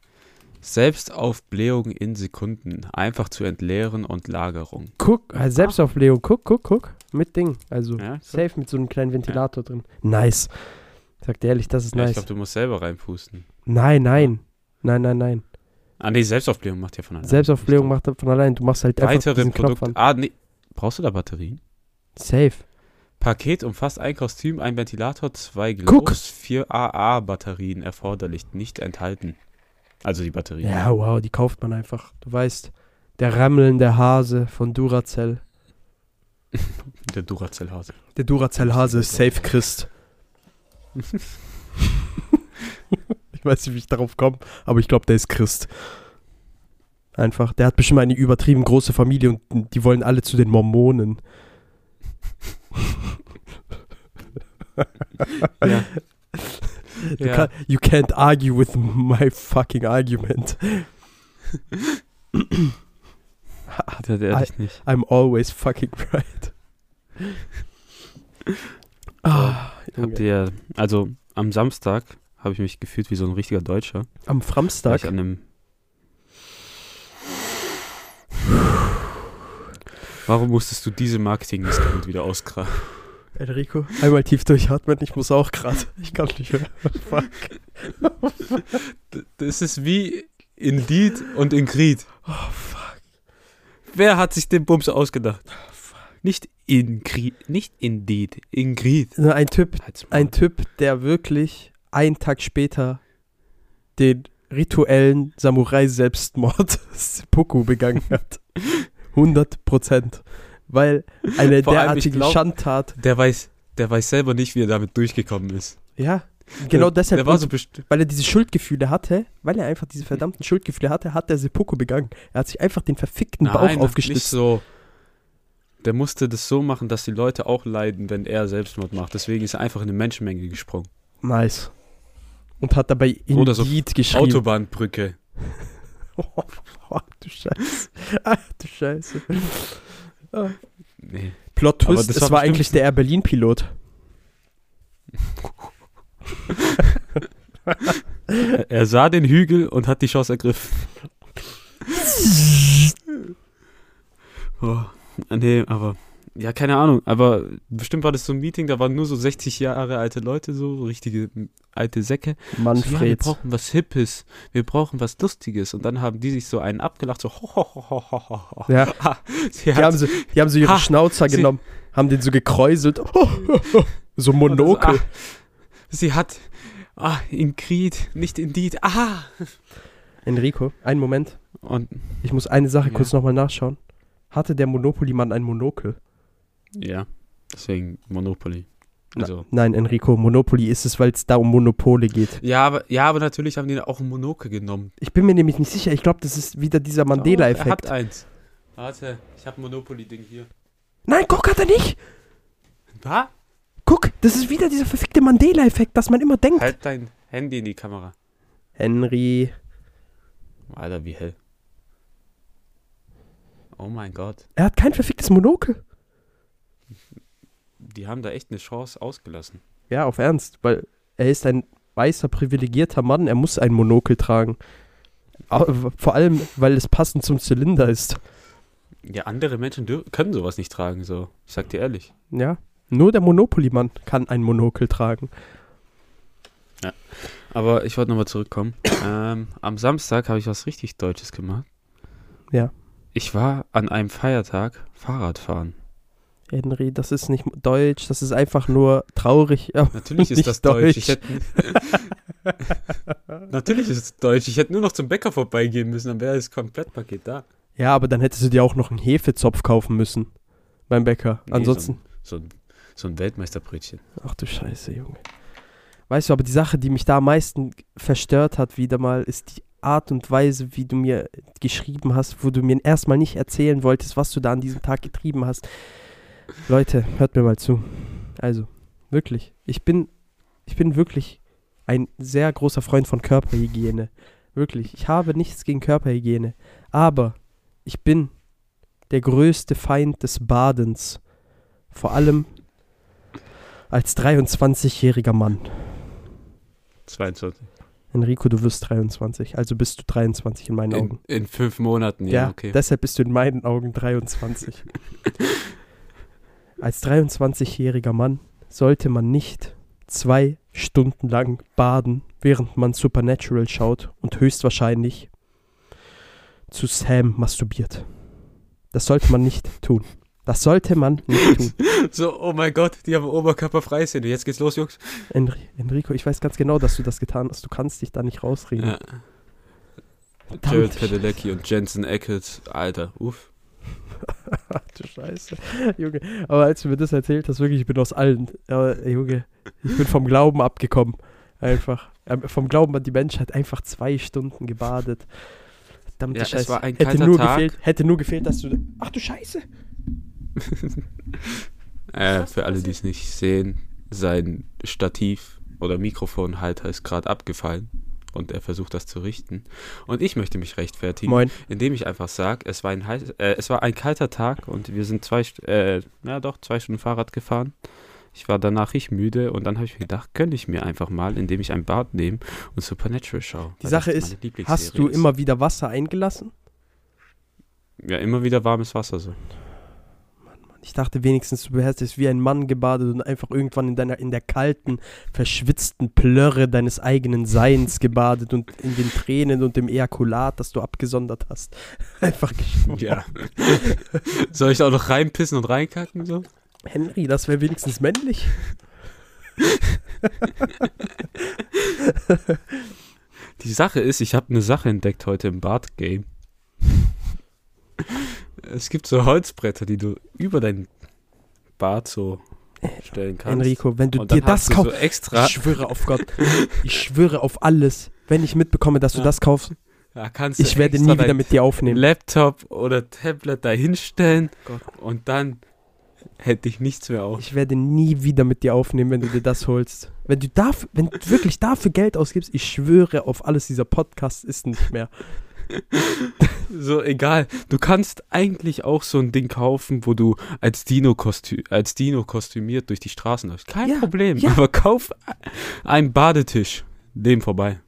S4: Selbstaufblähung in Sekunden. Einfach zu entleeren und Lagerung.
S3: Guck, äh, Selbstaufblähung, guck, guck, guck. Mit Ding. Also
S4: Ja,
S3: safe mit so einem kleinen Ventilator drin. Nice. Sagt ehrlich, das ist
S4: Ja, ich
S3: nice.
S4: glaube, du musst selber reinpusten.
S3: Nein, nein. Nein, nein, nein.
S4: Ah, nee, Selbstaufblähung macht ja von alleine.
S3: Selbstaufblähung macht von allein. Du machst halt einfach
S4: Weitere Produkte. Ah, nee. Brauchst du da Batterien?
S3: Safe.
S4: Paket umfasst ein Kostüm, ein Ventilator, zwei. Glows, vier AA-Batterien erforderlich, nicht enthalten. Also die Batterien.
S3: Ja, wow, die kauft man einfach. Du weißt, der rammelnde Hase von Duracell. [laughs]
S4: Der Duracell-Hase.
S3: Der Duracell-Hase ist safe Christ. [laughs] ich weiß nicht, wie ich darauf komme, aber ich glaube, der ist Christ. Einfach. Der hat bestimmt eine übertrieben große Familie und die wollen alle zu den Mormonen.
S4: Ja. [laughs] [laughs]
S3: Du
S4: Ja.
S3: kann, you can't argue with my fucking argument. [coughs]
S4: Das ehrlich nicht.
S3: I'm always fucking [laughs] right. ah,
S4: Habt
S3: Junge.
S4: ihr, also am Samstag habe ich mich gefühlt wie so ein richtiger Deutscher.
S3: Am Framstag.
S4: an einem [sighs] Warum musstest du diese Marketing-Missgeburt wieder ausgraben?
S3: Enrico, einmal tief durchatmen, ich muss auch gerade. Ich kann nicht mehr. Fuck.
S4: Das ist wie Indeed und Ingrid.
S3: Oh, fuck.
S4: Wer hat sich den Bums ausgedacht? Nicht Ingrid, nicht Indeed, Ingrid.
S3: Nur Ein Typ, ein Typ, der wirklich einen Tag später den rituellen Samurai-Selbstmord [laughs] Seppuku begangen hat. 100 Prozent. Weil eine
S4: Vor
S3: derartige
S4: glaub-
S3: Schandtat.
S4: Der weiß, der weiß selber nicht, wie er damit durchgekommen ist.
S3: Ja, genau
S4: der,
S3: deshalb.
S4: Der war so
S3: weil er diese Schuldgefühle hatte, weil er einfach diese verdammten Schuldgefühle hatte, hat er Seppuku begangen. Er hat sich einfach den verfickten Bauch
S4: Nein, nicht
S3: aufgeschlitzt.
S4: so. Der musste das so machen, dass die Leute auch leiden, wenn er Selbstmord macht. Deswegen ist er einfach in eine Menschenmenge gesprungen.
S3: Nice. Und hat dabei Indeed
S4: Oder so
S3: geschrieben.
S4: Autobahnbrücke.
S3: Oh, [laughs] oh, du Scheiße. Ah, du Scheiße.
S4: Nee.
S3: Plot Twist,
S4: das
S3: es
S4: war
S3: war eigentlich der Air Berlin Pilot.
S4: Er- [laughs] Er sah den Hügel und hat die Chance ergriffen. [laughs] Oh, nee, aber ja, keine Ahnung, aber bestimmt war das so ein Meeting, da waren nur so 60 Jahre alte Leute, so richtige alte Säcke. So, ja, wir
S3: Manfred.
S4: brauchen was Hippes, wir brauchen was Lustiges. Und dann haben die sich so einen abgelacht, so [laughs] ho, ho, ho, ho, ho, ho, ho.
S3: Ja. [laughs]
S4: Ah, Sie
S3: Die
S4: hat-
S3: haben, so, die haben so ihre
S4: Ha,
S3: Schnauzer
S4: sie-
S3: genommen, haben den so gekräuselt. [laughs] so Monokel.
S4: So, ah, sie hat ah, in Creed, nicht in Deed. Ah!
S3: Enrico, einen Moment.
S4: Und
S3: Ich muss eine Sache
S4: Ja.
S3: kurz nochmal nachschauen. Hatte der Monopoly-Mann ein Monokel?
S4: Ja, deswegen Monopoly. Also.
S3: Nein, Enrico, Monopoly ist es, weil es da um Monopole geht.
S4: Ja, aber, ja, aber natürlich haben die auch ein Monokel genommen.
S3: Ich bin mir nämlich nicht sicher. Ich glaube, das ist wieder dieser
S4: Oh, er
S3: Mandela-Effekt.
S4: hat eins. Warte, ich habe ein Monopoly-Ding hier.
S3: Nein, guck, hat er nicht.
S4: Was?
S3: Guck, das ist wieder dieser verfickte Mandela-Effekt, dass man immer denkt.
S4: Halt dein Handy in die Kamera.
S3: Henry.
S4: Alter, wie hell. Oh mein Gott.
S3: Er hat kein verficktes Monokel.
S4: Die haben da echt eine Chance ausgelassen.
S3: Ja, auf Ernst, weil er ist ein weißer, privilegierter Mann. Er muss ein Monokel tragen. Vor allem, weil es passend zum Zylinder ist.
S4: Ja, andere Menschen können sowas nicht tragen, so. Ich sag dir ehrlich.
S3: Ja. Nur der Monopoly-Mann kann ein Monokel tragen.
S4: Aber ich wollte nochmal zurückkommen. ähm, am Samstag habe ich was richtig Deutsches gemacht.
S3: Ja.
S4: Ich war an einem Feiertag Fahrradfahren.
S3: Henry, das ist nicht deutsch, das ist einfach nur traurig. [laughs]
S4: Natürlich ist das Deutsch. Ich
S3: deutsch.
S4: hätte Natürlich ist es Deutsch. Ich hätte nur noch zum Bäcker vorbeigehen müssen, dann wäre das Komplettpaket da.
S3: Ja, aber dann hättest du dir auch noch einen Hefezopf kaufen müssen beim Bäcker.
S4: Nee,
S3: Ansonsten.
S4: So ein, so ein Weltmeisterbrötchen.
S3: Ach du Scheiße, Junge. Weißt du, aber die Sache, die mich da am meisten verstört hat, wieder mal, ist die Art und Weise, wie du mir geschrieben hast, wo du mir erstmal nicht erzählen wolltest, was du da an diesem Tag getrieben hast. Leute, hört mir mal zu. Also, wirklich. Ich bin, ich bin wirklich ein sehr großer Freund von Körperhygiene. Wirklich. Ich habe nichts gegen Körperhygiene. Aber ich bin der größte Feind des Badens. Vor allem als 23-jähriger Mann.
S4: 22.
S3: Enrico, du wirst 23, also bist du 23 in meinen
S4: In,
S3: Augen.
S4: in fünf Monaten, ja, okay.
S3: deshalb bist du in meinen Augen 23. [laughs] Als 23-jähriger Mann sollte man nicht zwei Stunden lang baden, während man Supernatural schaut und höchstwahrscheinlich zu Sam masturbiert. Das sollte man nicht tun. Das sollte man nicht tun. [laughs]
S4: So, oh mein Gott, die haben oberkörperfreie Szene. Jetzt geht's los, Jungs.
S3: Enri Enrico, ich weiß ganz genau, dass du das getan hast. Du kannst dich da nicht rausreden.
S4: Ja. Jared Padalecki und Jensen Ackles, Alter, uff.
S3: Ach [laughs] du Scheiße. Junge, aber als du mir das erzählt hast, wirklich, ich bin aus allen. Aber, Junge, ich bin vom Glauben abgekommen. Einfach. Ähm, vom Glauben an die Menschheit einfach zwei Stunden gebadet. Verdammte
S4: Ja, es
S3: Scheiße.
S4: war ein
S3: hätte, nur
S4: Tag.
S3: gefehlt, hätte nur gefehlt, dass du. Ach du Scheiße. [laughs]
S4: Äh, für alle, die es nicht sehen, sein Stativ oder Mikrofonhalter ist gerade abgefallen und er versucht das zu richten. Und ich möchte mich rechtfertigen,
S3: Moin.
S4: indem ich einfach sage, es war ein heiß, äh, es war ein kalter Tag und wir sind zwei, äh, ja doch zwei Stunden Fahrrad gefahren. Ich war danach richtig müde und dann habe ich mir gedacht, gönne ich mir einfach mal, indem ich ein Bad nehme und Supernatural schaue.
S3: Die Sache ist, Hast du
S4: ist.
S3: immer wieder Wasser eingelassen?
S4: ja immer wieder warmes Wasser so.
S3: Ich dachte wenigstens, du hättest wie ein Mann gebadet und einfach irgendwann in deiner in der kalten, verschwitzten Plörre deines eigenen Seins gebadet und in den Tränen und dem Ejakulat, das du abgesondert hast, [laughs] einfach geschwommen.
S4: Ja. Soll ich auch noch reinpissen und reinkacken so?
S3: Henry, das wäre wenigstens männlich.
S4: Die Sache ist, ich habe eine Sache entdeckt heute im Bart-Game. Es gibt so Holzbretter, die du über dein Bart so stellen kannst.
S3: Enrico, wenn du dir das kaufst,
S4: so extra,
S3: ich schwöre auf Gott, ich [laughs] schwöre auf alles, wenn ich mitbekomme, dass du
S4: Ja.
S3: das kaufst,
S4: da kannst du
S3: ich werde nie wieder mit dir aufnehmen.
S4: Laptop oder Tablet da hinstellen
S3: Gott.
S4: und dann hätte ich nichts mehr auf.
S3: Ich werde nie wieder mit dir aufnehmen, wenn du dir das holst. Wenn du dafür, wenn du wirklich dafür Geld ausgibst, ich schwöre auf alles, dieser Podcast ist nicht mehr. [laughs]
S4: So, egal. Du kannst eigentlich auch so ein Ding kaufen, wo du als Dino, kostü als Dino kostümiert durch die Straßen läufst. Kein
S3: Ja,
S4: Problem.
S3: ja.
S4: Aber kauf einen Badetisch. Dem vorbei.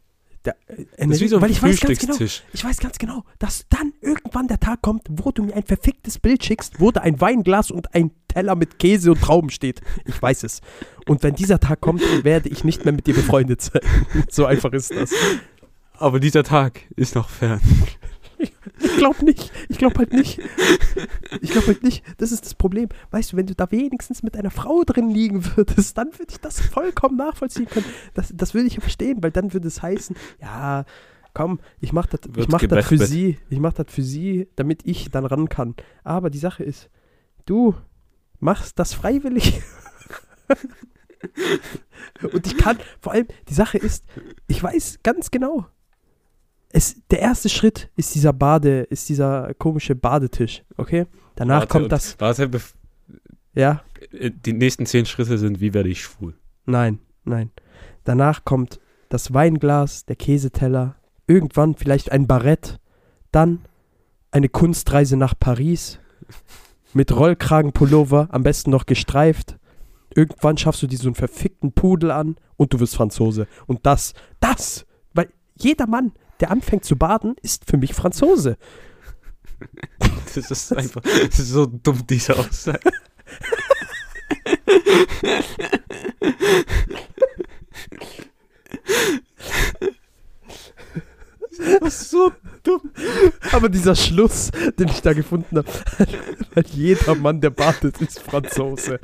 S3: Da, äh,
S4: Das ist wie so ein
S3: weil ich weiß ganz genau,
S4: Frühstückstisch.
S3: ich weiß ganz genau, dass dann irgendwann der Tag kommt, wo du mir ein verficktes Bild schickst, wo da ein Weinglas und ein Teller mit Käse und Trauben steht. Ich weiß es. Und wenn dieser Tag kommt, werde ich nicht mehr mit dir befreundet sein. [laughs] So einfach ist das.
S4: Aber dieser Tag ist noch fern.
S3: Ich glaube nicht. Ich glaube halt nicht. Ich glaube halt nicht. Das ist das Problem. Weißt du, wenn du da wenigstens mit einer Frau drin liegen würdest, dann würde ich das vollkommen nachvollziehen können. Das, das würde ich ja verstehen, weil dann würde es heißen, ja, komm, ich mache das, ich mach das für sie. Ich mache das für sie, damit ich dann ran kann. Aber die Sache ist, du machst das freiwillig. [laughs] Und ich kann, vor allem, die Sache ist, ich weiß ganz genau, es, der erste Schritt ist dieser Bade, ist dieser komische Badetisch, okay? Danach
S4: Warte,
S3: kommt das,
S4: Warte,
S3: ja,
S4: äh, die nächsten zehn Schritte sind, wie werde ich schwul?
S3: nein, nein. Danach kommt das Weinglas, der Käseteller, irgendwann vielleicht ein Barett, dann eine Kunstreise nach Paris mit Rollkragenpullover, am besten noch gestreift. Irgendwann schaffst du dir so einen verfickten Pudel an und du wirst Franzose. Und das, das, weil jeder Mann, der anfängt zu baden, ist für mich Franzose. [laughs]
S4: Das ist einfach das ist so dumm, diese Aussage. Das ist so dumm.
S3: Aber dieser Schluss, den ich da gefunden habe, [laughs] weil jeder Mann, der badet, ist Franzose.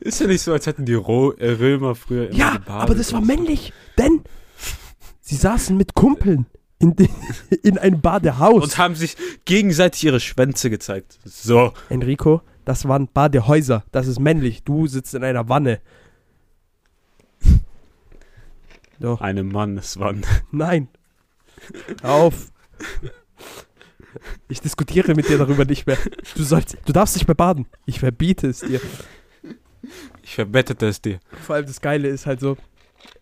S4: Ist ja nicht so, als hätten die äh, Römer früher immer
S3: Ja,
S4: gebadet
S3: aber das war männlich, denn sie saßen mit Kumpeln in, de- [laughs] in einem Badehaus.
S4: Und haben sich gegenseitig ihre Schwänze gezeigt. So.
S3: Enrico, das waren Badehäuser, das ist männlich. Du sitzt in einer Wanne. [laughs] Doch,
S4: Eine Manneswand.
S3: nein. Hör Auf. Ich diskutiere mit dir darüber nicht mehr. Du sollst, du darfst nicht mehr baden. Ich verbiete es dir.
S4: Ich verbettete es dir.
S3: Vor allem das Geile ist halt so,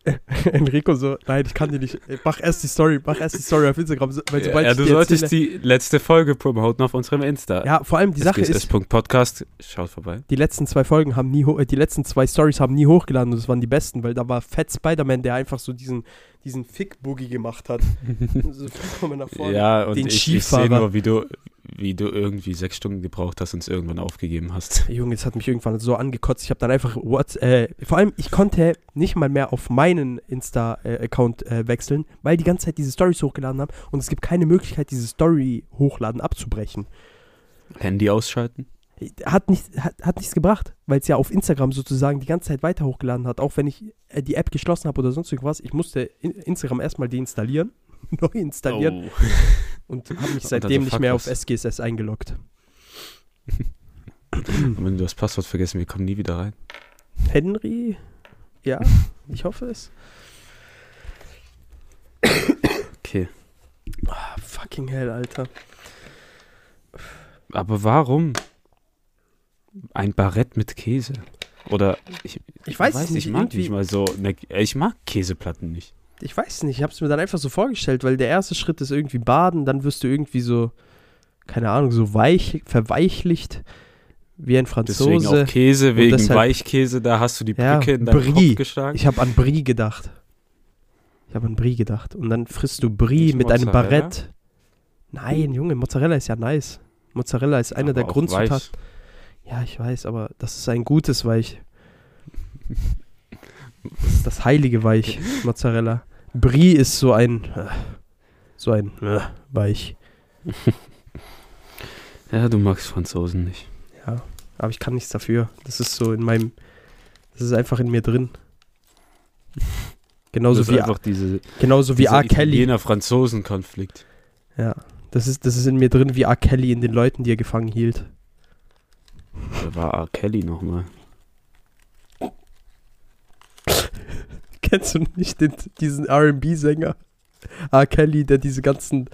S3: [laughs] Enrico so, nein, ich kann dir nicht, mach erst die Story, mach erst die Story auf Instagram, weil sobald
S4: ja,
S3: ich
S4: du solltest
S3: erzähle,
S4: die letzte Folge promoten auf unserem Insta.
S3: ja, vor allem die Sache ist,
S4: Podcast. Schaut vorbei.
S3: die letzten zwei Folgen haben nie, äh, die letzten zwei Stories haben nie hochgeladen und das waren die besten, weil da war Fett Spider-Man, der einfach so diesen, diesen Fick-Boogie gemacht hat. [laughs] so nach vorne.
S4: Ja, und
S3: Den
S4: ich, ich sehe nur, wie du, wie du irgendwie sechs Stunden gebraucht hast und es irgendwann aufgegeben hast. [laughs]
S3: Junge, das hat mich irgendwann so angekotzt. Ich habe dann einfach What, äh, vor allem, ich konnte nicht mal mehr auf meinen Insta-Account äh, wechseln, weil die ganze Zeit diese Stories hochgeladen haben und es gibt keine Möglichkeit, diese Story hochladen abzubrechen.
S4: Handy ausschalten?
S3: Hat, nicht, hat, hat nichts gebracht, weil es ja auf Instagram sozusagen die ganze Zeit weiter hochgeladen hat, auch wenn ich äh, die App geschlossen habe oder sonst irgendwas. Ich musste in, Instagram erstmal deinstallieren, [laughs] neu installieren
S4: Oh.
S3: und habe mich [laughs] seitdem nicht mehr
S4: was.
S3: auf SGSS eingeloggt. [laughs]
S4: Und wenn du das Passwort vergessen, wir kommen nie wieder rein.
S3: Henry? Ja, ich hoffe es.
S4: Okay.
S3: Ah, fucking hell, Alter.
S4: Aber warum ein Barett mit Käse? Oder ich,
S3: Ich weiß es nicht,
S4: Ich mag
S3: irgendwie-
S4: nicht mal so. Ne, ich mag Käseplatten nicht.
S3: Ich weiß nicht, ich habe es mir dann einfach so vorgestellt, weil der erste Schritt ist irgendwie baden, dann wirst du irgendwie so, keine Ahnung, so weich, verweichlicht wie ein
S4: Deswegen
S3: Franzose.
S4: auch Käse, wegen
S3: deshalb-
S4: Weichkäse, da hast du die
S3: Ja,
S4: Brücke in deinen
S3: Brie.
S4: Kopf geschlagen.
S3: Ich habe an Brie gedacht. Ich habe an Brie gedacht. Und dann frisst du Brie
S4: Nicht
S3: mit einem? Barett. Nein, Junge, Mozzarella ist ja nice. Mozzarella ist eine
S4: Aber
S3: der Grundzutaten. Ja, ich weiß, aber das ist ein gutes Weich. Das ist das heilige Weich, [laughs] Mozzarella. Brie ist so ein, äh, so ein äh, Weich. [laughs]
S4: Ja, du magst Franzosen nicht.
S3: Ja, aber ich kann nichts dafür. Das ist so in meinem, das ist einfach in mir drin. [laughs] Genauso
S4: das
S3: wie,
S4: einfach diese,
S3: genauso wie R. Kelly.
S4: Italiener-Franzosen-Konflikt.
S3: Ja, das ist, das ist in mir drin wie R. Kelly in den Leuten, die er gefangen hielt.
S4: Wer war R. Kelly nochmal?
S3: Kennst du nicht den, diesen R&B-Sänger? R. Kelly, der diese ganzen,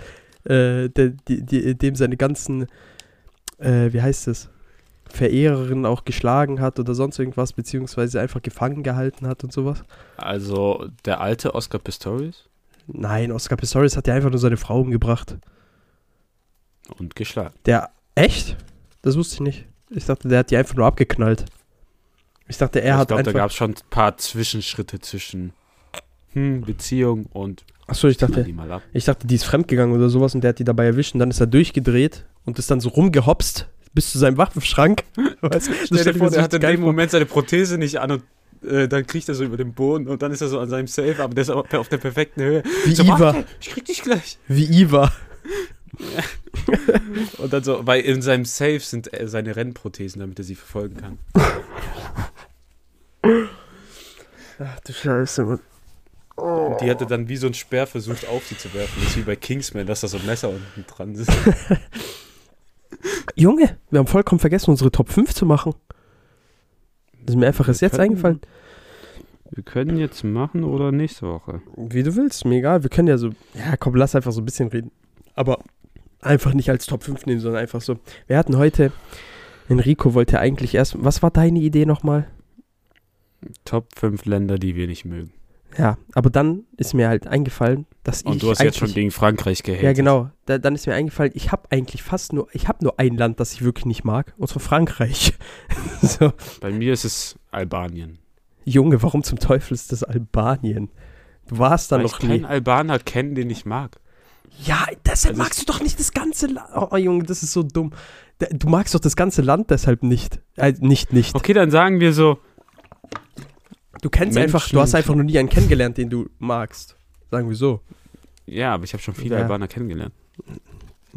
S3: äh, der, die, die, dem seine ganzen, äh, wie heißt es, Verehrerinnen auch geschlagen hat oder sonst irgendwas, beziehungsweise einfach gefangen gehalten hat und sowas?
S4: Also der alte Oscar Pistorius
S3: Nein, Oscar Pistorius hat ja einfach nur seine Frau umgebracht.
S4: und geschlagen.
S3: Der, echt? Das wusste ich nicht. Ich dachte, der hat die einfach nur abgeknallt. Ich dachte, er
S4: ich
S3: hat
S4: glaube, da
S3: einfach...
S4: gab es schon ein paar Zwischenschritte zwischen hm, Beziehung und
S3: Achso, ich dachte, ich dachte, die ist fremdgegangen oder sowas und der hat die dabei erwischt und dann ist er durchgedreht und ist dann so rumgehopst, bis zu seinem Waffenschrank. [laughs] Weißt,
S4: Stell dir vor, der hat in dem. Moment seine Prothese nicht an und äh, dann kriecht er so über den Boden und dann ist er so an seinem Safe, aber der ist auf auf der perfekten Höhe.
S3: Wie
S4: so,
S3: Iva.
S4: warte, ich krieg dich gleich.
S3: Wie Iva. [laughs]
S4: Und dann so, weil in seinem Safe sind äh, seine Rennprothesen, damit er sie verfolgen kann. [laughs]
S3: Ach du Scheiße, Mann.
S4: Und die hatte dann wie so ein Speer versucht auf sie zu werfen. Das ist wie bei Kingsman, dass da so Messer unten dran sind. [laughs]
S3: Junge, wir haben vollkommen vergessen, unsere Top 5 zu machen. Das ist mir einfach erst jetzt
S4: können-
S3: eingefallen.
S4: Wir können jetzt machen oder nächste Woche.
S3: Wie du willst, mir egal. Wir können ja so. Ja, komm, lass einfach so ein bisschen reden. Aber einfach nicht als Top 5 nehmen, sondern einfach so. Wir hatten heute. Enrico wollte eigentlich erst. Was war deine Idee nochmal?
S4: Top 5 Länder, die wir nicht mögen.
S3: Ja, aber dann ist mir halt eingefallen, dass ich.
S4: Und du hast jetzt schon gegen Frankreich gehatet.
S3: Ja, genau. Da, dann ist mir eingefallen, ich habe eigentlich fast nur. Ich habe nur ein Land, das ich wirklich nicht mag. Und zwar Frankreich. [laughs] so.
S4: Bei mir ist es Albanien.
S3: Junge, warum zum Teufel ist das Albanien? Du warst da
S4: Weil
S3: noch
S4: ich
S3: nie.
S4: keinen Albaner kenne, den ich mag.
S3: Ja, deshalb
S4: Also
S3: magst du doch nicht das ganze Land. Oh, Junge, das ist so dumm. Du magst doch das ganze Land deshalb nicht. Äh, nicht, nicht.
S4: Okay, dann sagen wir so,
S3: Du kennst
S4: Menschen-
S3: einfach, du hast einfach noch nie einen kennengelernt, den du magst. Sagen wir so.
S4: ja, aber ich habe schon viele
S3: Ja.
S4: Albaner kennengelernt.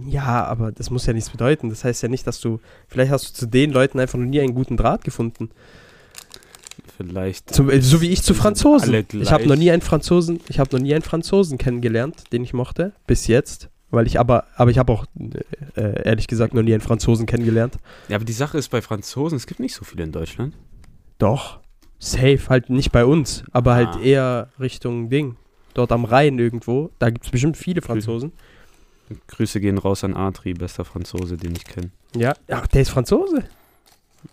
S3: Ja, aber das muss ja nichts bedeuten. Das heißt ja nicht, dass du. Vielleicht hast du zu den Leuten einfach noch nie einen guten Draht gefunden.
S4: Vielleicht.
S3: Zum, äh, so wie ich zu Franzosen. Ich habe noch nie einen Franzosen, ich habe noch nie einen Franzosen kennengelernt, den ich mochte, bis jetzt. Weil ich aber, aber ich habe auch äh, ehrlich gesagt noch nie einen Franzosen kennengelernt.
S4: Ja, aber die Sache ist bei Franzosen, es gibt nicht so viele in Deutschland.
S3: Doch. Safe, halt nicht bei uns, aber
S4: Ah.
S3: halt eher Richtung Ding. Dort am Rhein irgendwo. Da gibt es bestimmt viele Franzosen.
S4: Grüße gehen raus an Adri, bester Franzose, den ich kenne.
S3: Ja. Ach, der ist Franzose.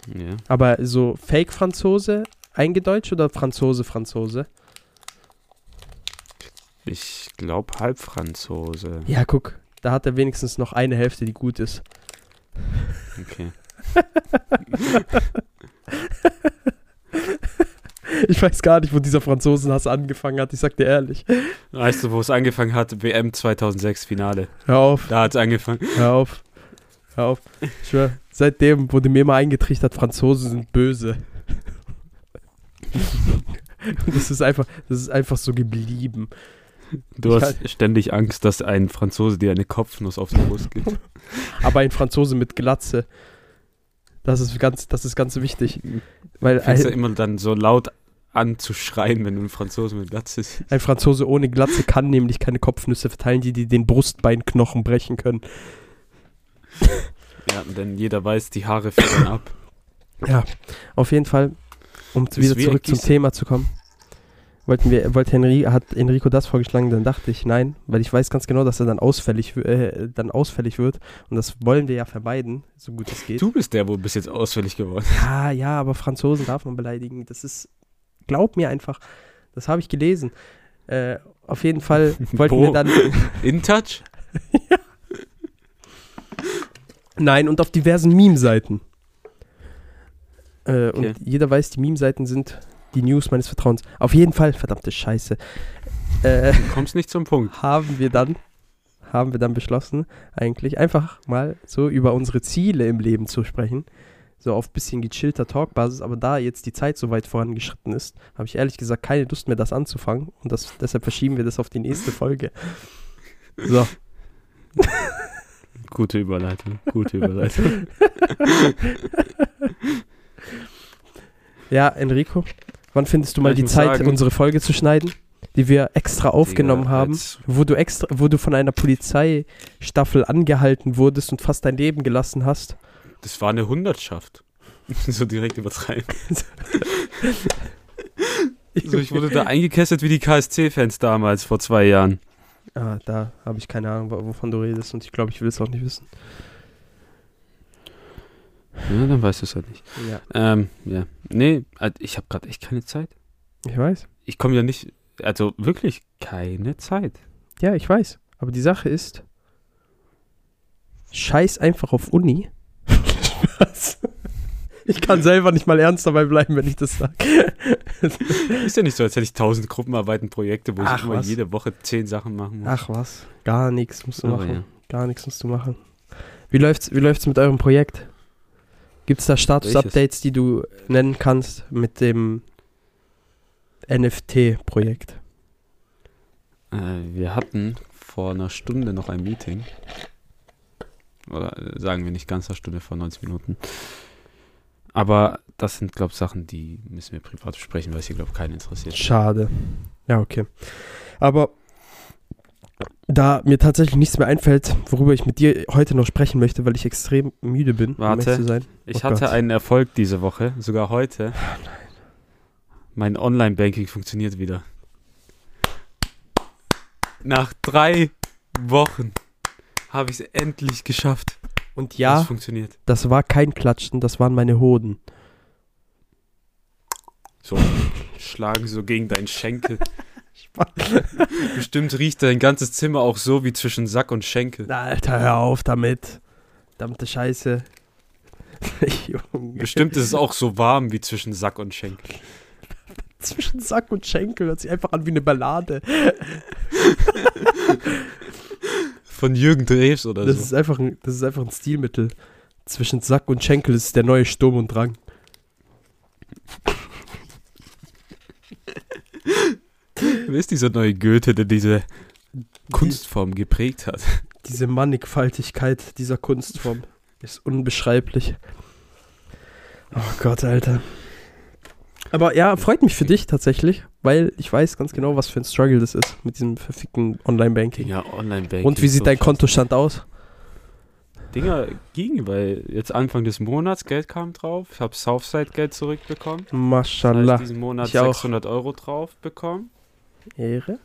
S4: Ja.
S3: Aber so Fake-Franzose, eingedeutscht oder Franzose-Franzose?
S4: Ich glaube Halbfranzose.
S3: Ja, guck. Da hat er wenigstens noch eine Hälfte, die gut ist.
S4: Okay. [laughs] [laughs] [laughs]
S3: Ich weiß gar nicht, wo dieser Franzosenhass angefangen hat, ich sag dir ehrlich.
S4: Weißt du, wo es angefangen hat? WM 2006 Finale.
S3: Hör auf,
S4: Da hat es angefangen.
S3: hör auf, hör auf. Ich schwör, seitdem wurde mir immer eingetrichtert, Franzosen sind böse. Und [laughs] das ist einfach, das ist einfach so geblieben.
S4: Du hast ständig Angst, dass ein Franzose dir eine Kopfnuss auf die Brust gibt. [laughs]
S3: Aber ein Franzose mit Glatze, das ist ganz, das ist ganz wichtig. Weil
S4: Fängst
S3: ein,
S4: immer dann so laut an zu schreien, wenn du einen Franzosen mit Glatze siehst.
S3: ein Franzose ohne Glatze kann nämlich keine Kopfnüsse verteilen, die, die den Brustbeinknochen brechen können.
S4: Ja, denn jeder weiß, die Haare fällen ab.
S3: Ja, auf jeden Fall, um wieder
S4: wie
S3: zurück zum. Thema zu kommen. Wollten wir, wollte Henri, hat Enrico das vorgeschlagen, dann dachte ich nein, weil ich weiß ganz genau, dass er dann ausfällig, äh, dann ausfällig wird und das wollen wir ja vermeiden, so gut es geht.
S4: Du bist der, wo bis jetzt ausfällig geworden
S3: Ja, ja, aber Franzosen darf man beleidigen. Das ist, glaub mir einfach, das habe ich gelesen. Äh, auf jeden Fall [laughs] wollten
S4: Wo?
S3: wir dann, [laughs]
S4: In Touch? [laughs]
S3: nein, und auf diversen Meme-Seiten. Äh,
S4: Okay.
S3: Und jeder weiß, die Meme-Seiten sind die News meines Vertrauens. Auf jeden Fall, verdammte Scheiße. Äh,
S4: Du kommst nicht zum Punkt. [laughs]
S3: haben wir dann, haben wir dann beschlossen, eigentlich einfach mal so über unsere Ziele im Leben zu sprechen. So auf bisschen gechillter Talkbasis, aber da jetzt die Zeit so weit vorangeschritten ist, habe ich ehrlich gesagt keine Lust mehr, das anzufangen. Und das, deshalb verschieben wir das auf die nächste Folge. So, [laughs]
S4: Gute Überleitung. Gute Überleitung. [laughs]
S3: ja, Enrico, wann findest du mal die Zeit,
S4: sagen-
S3: unsere Folge zu schneiden, die wir extra aufgenommen
S4: Digga,
S3: haben? wo du extra, wo du von einer Polizeistaffel angehalten wurdest und fast dein Leben gelassen hast.
S4: Das war eine Hundertschaft. [laughs] so direkt übertreiben. [laughs] Also ich wurde da eingekesselt wie die KSC-Fans damals vor zwei Jahren.
S3: Ah, da habe ich keine Ahnung, wo- wovon du redest und ich glaube, ich will es auch nicht wissen.
S4: Ja, dann weißt du es halt nicht.
S3: Ja,
S4: Ähm, ja. Nee, ich habe gerade echt keine Zeit.
S3: ich weiß.
S4: Ich komme ja nicht, also wirklich keine Zeit.
S3: Ja, ich weiß. Aber die Sache ist, scheiß einfach auf Uni. [laughs] Was? Ich kann selber nicht mal ernst dabei bleiben, wenn ich das sage.
S4: Ist ja nicht so, als hätte ich tausend Gruppenarbeiten, Projekte, wo
S3: Ach,
S4: ich immer
S3: was?
S4: jede Woche zehn Sachen machen muss.
S3: Ach was, gar nichts musst du
S4: Aber
S3: machen.
S4: ja.
S3: Gar nichts musst du machen. Wie läuft's, wie läuft's mit eurem Projekt? Gibt es da Status-Updates, die du nennen kannst mit dem NFT-Projekt?
S4: Äh, wir hatten vor einer Stunde noch ein Meeting. Oder äh, sagen wir nicht ganz eine Stunde, vor 90 Minuten. Aber das sind, glaube ich, Sachen, die müssen wir privat besprechen, weil es hier, glaube ich, keinen interessiert.
S3: Schade. Ja, okay. Aber da mir tatsächlich nichts mehr einfällt, worüber ich mit dir heute noch sprechen möchte, weil ich extrem müde bin, um
S4: Warte.
S3: ehrlich zu sein.
S4: Ich
S3: Oh
S4: hatte
S3: Gott.
S4: einen Erfolg diese Woche, sogar heute. Mein Online-Banking funktioniert wieder. Nach drei Wochen habe ich es endlich geschafft.
S3: Und ja,
S4: es funktioniert.
S3: das war kein Klatschen, das waren meine Hoden.
S4: So, schlagen so gegen deinen Schenkel. [laughs] [laughs] Bestimmt riecht dein ganzes Zimmer auch so wie zwischen Sack und Schenkel.
S3: Alter, hör auf damit. Verdammte Scheiße. [laughs] Junge.
S4: Bestimmt ist es auch so warm wie zwischen Sack und Schenkel. [laughs]
S3: Zwischen Sack und Schenkel hört sich einfach an wie eine Ballade.
S4: Von Jürgen Drews oder
S3: Das
S4: so.
S3: ist einfach ein, das ist einfach ein Stilmittel. Zwischen Sack und Schenkel ist der neue Sturm und Drang.
S4: Wer ist dieser neue Goethe, der diese Kunstform geprägt hat? [laughs]
S3: Diese Mannigfaltigkeit dieser Kunstform ist unbeschreiblich. Oh Gott, Alter. Aber ja, freut mich für dich tatsächlich, weil ich weiß ganz genau, was für ein Struggle das ist mit diesem verfickten Online-Banking.
S4: Ja, Online-Banking.
S3: Und wie sieht
S4: so
S3: dein. Kontostand aus?
S4: Dinger ging, weil jetzt Anfang des Monats Geld kam drauf. Ich habe Southside-Geld zurückbekommen. Das
S3: Mashallah.
S4: heißt, diesen Monat
S3: Ich auch.
S4: 600 Euro drauf bekommen.
S3: Ehre.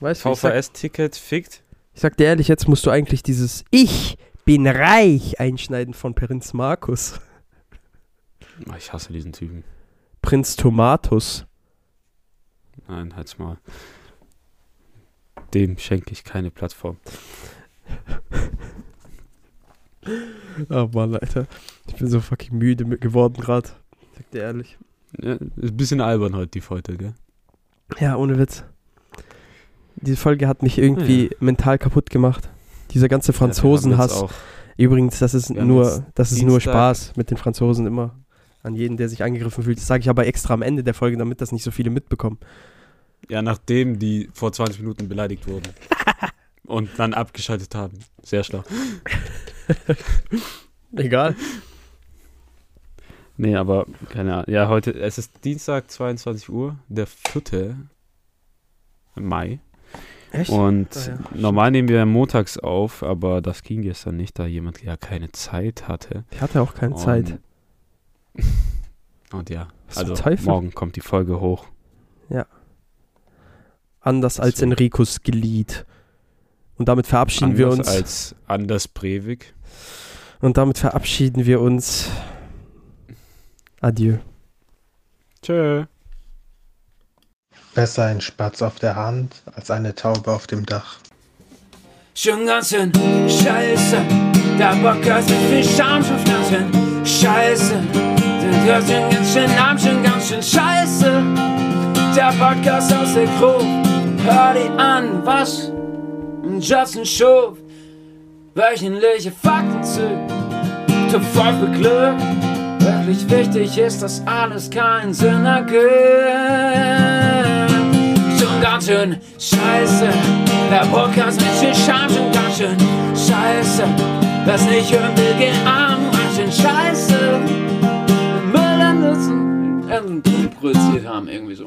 S3: Weißt du,
S4: VVS-Ticket fickt.
S3: ich sag dir ehrlich, jetzt musst du eigentlich dieses Ich bin reich einschneiden von Prinz Markus.
S4: Oh, Ich hasse diesen Typen.
S3: Prinz Tomatus.
S4: Nein, halt's mal. Dem schenke ich keine Plattform. [laughs]
S3: Oh Mann, Alter. Ich bin so fucking müde geworden gerade. Sag dir ehrlich.
S4: Ja, ist ein bisschen albern heute, die Folge, gell?
S3: Ja, ohne Witz. Diese Folge hat mich irgendwie
S4: Ja.
S3: mental kaputt gemacht. Dieser ganze
S4: Ja,
S3: Franzosenhass.
S4: auch-
S3: Übrigens, das ist nur, das ist nur
S4: Dienstag.
S3: Spaß mit den Franzosen immer. An jeden, der sich angegriffen fühlt. Das sage ich aber extra am Ende der Folge, damit das nicht so viele mitbekommen.
S4: Ja, nachdem die vor 20 Minuten beleidigt wurden. [laughs] und dann abgeschaltet haben. Sehr schlau.
S3: Egal.
S4: Nee, aber keine Ahnung. Ja, heute, es ist Dienstag, 22 Uhr, der 4. Mai.
S3: Echt?
S4: Und
S3: Ah, ja.
S4: normal nehmen wir montags auf, aber das ging gestern nicht, da jemand ja keine Zeit hatte.
S3: Ich hatte auch keine Zeit.
S4: Und, [laughs] und ja,
S3: Was
S4: also morgen kommt die Folge hoch.
S3: Anders als
S4: Deswegen.
S3: Enricos Glied. Und damit verabschieden wir
S4: Anders
S3: uns.
S4: als Anders Breivik.
S3: Und damit verabschieden wir uns. Adieu.
S4: Tschö.
S2: Besser ein Spatz auf der Hand als eine Taube auf dem Dach.
S1: Schon ganz schön scheiße, der Podcast mit viel Charme schon ganz schön scheiße. Der hört schon ganz schön Namen, schon ganz schön scheiße. Der Podcast aus der Gruppe, hör die an, was Justin Schuf. Wöchentliche Fakten zu, Top 5 beglückt. Wirklich wichtig ist, dass alles keinen Sinn ergibt schon ganz schön scheiße. Der Podcast mit viel Charme schon ganz schön scheiße. Wer's nicht hören will, geh an, ganz schön scheiße. Müll an Nutzen, produziert haben, irgendwie so.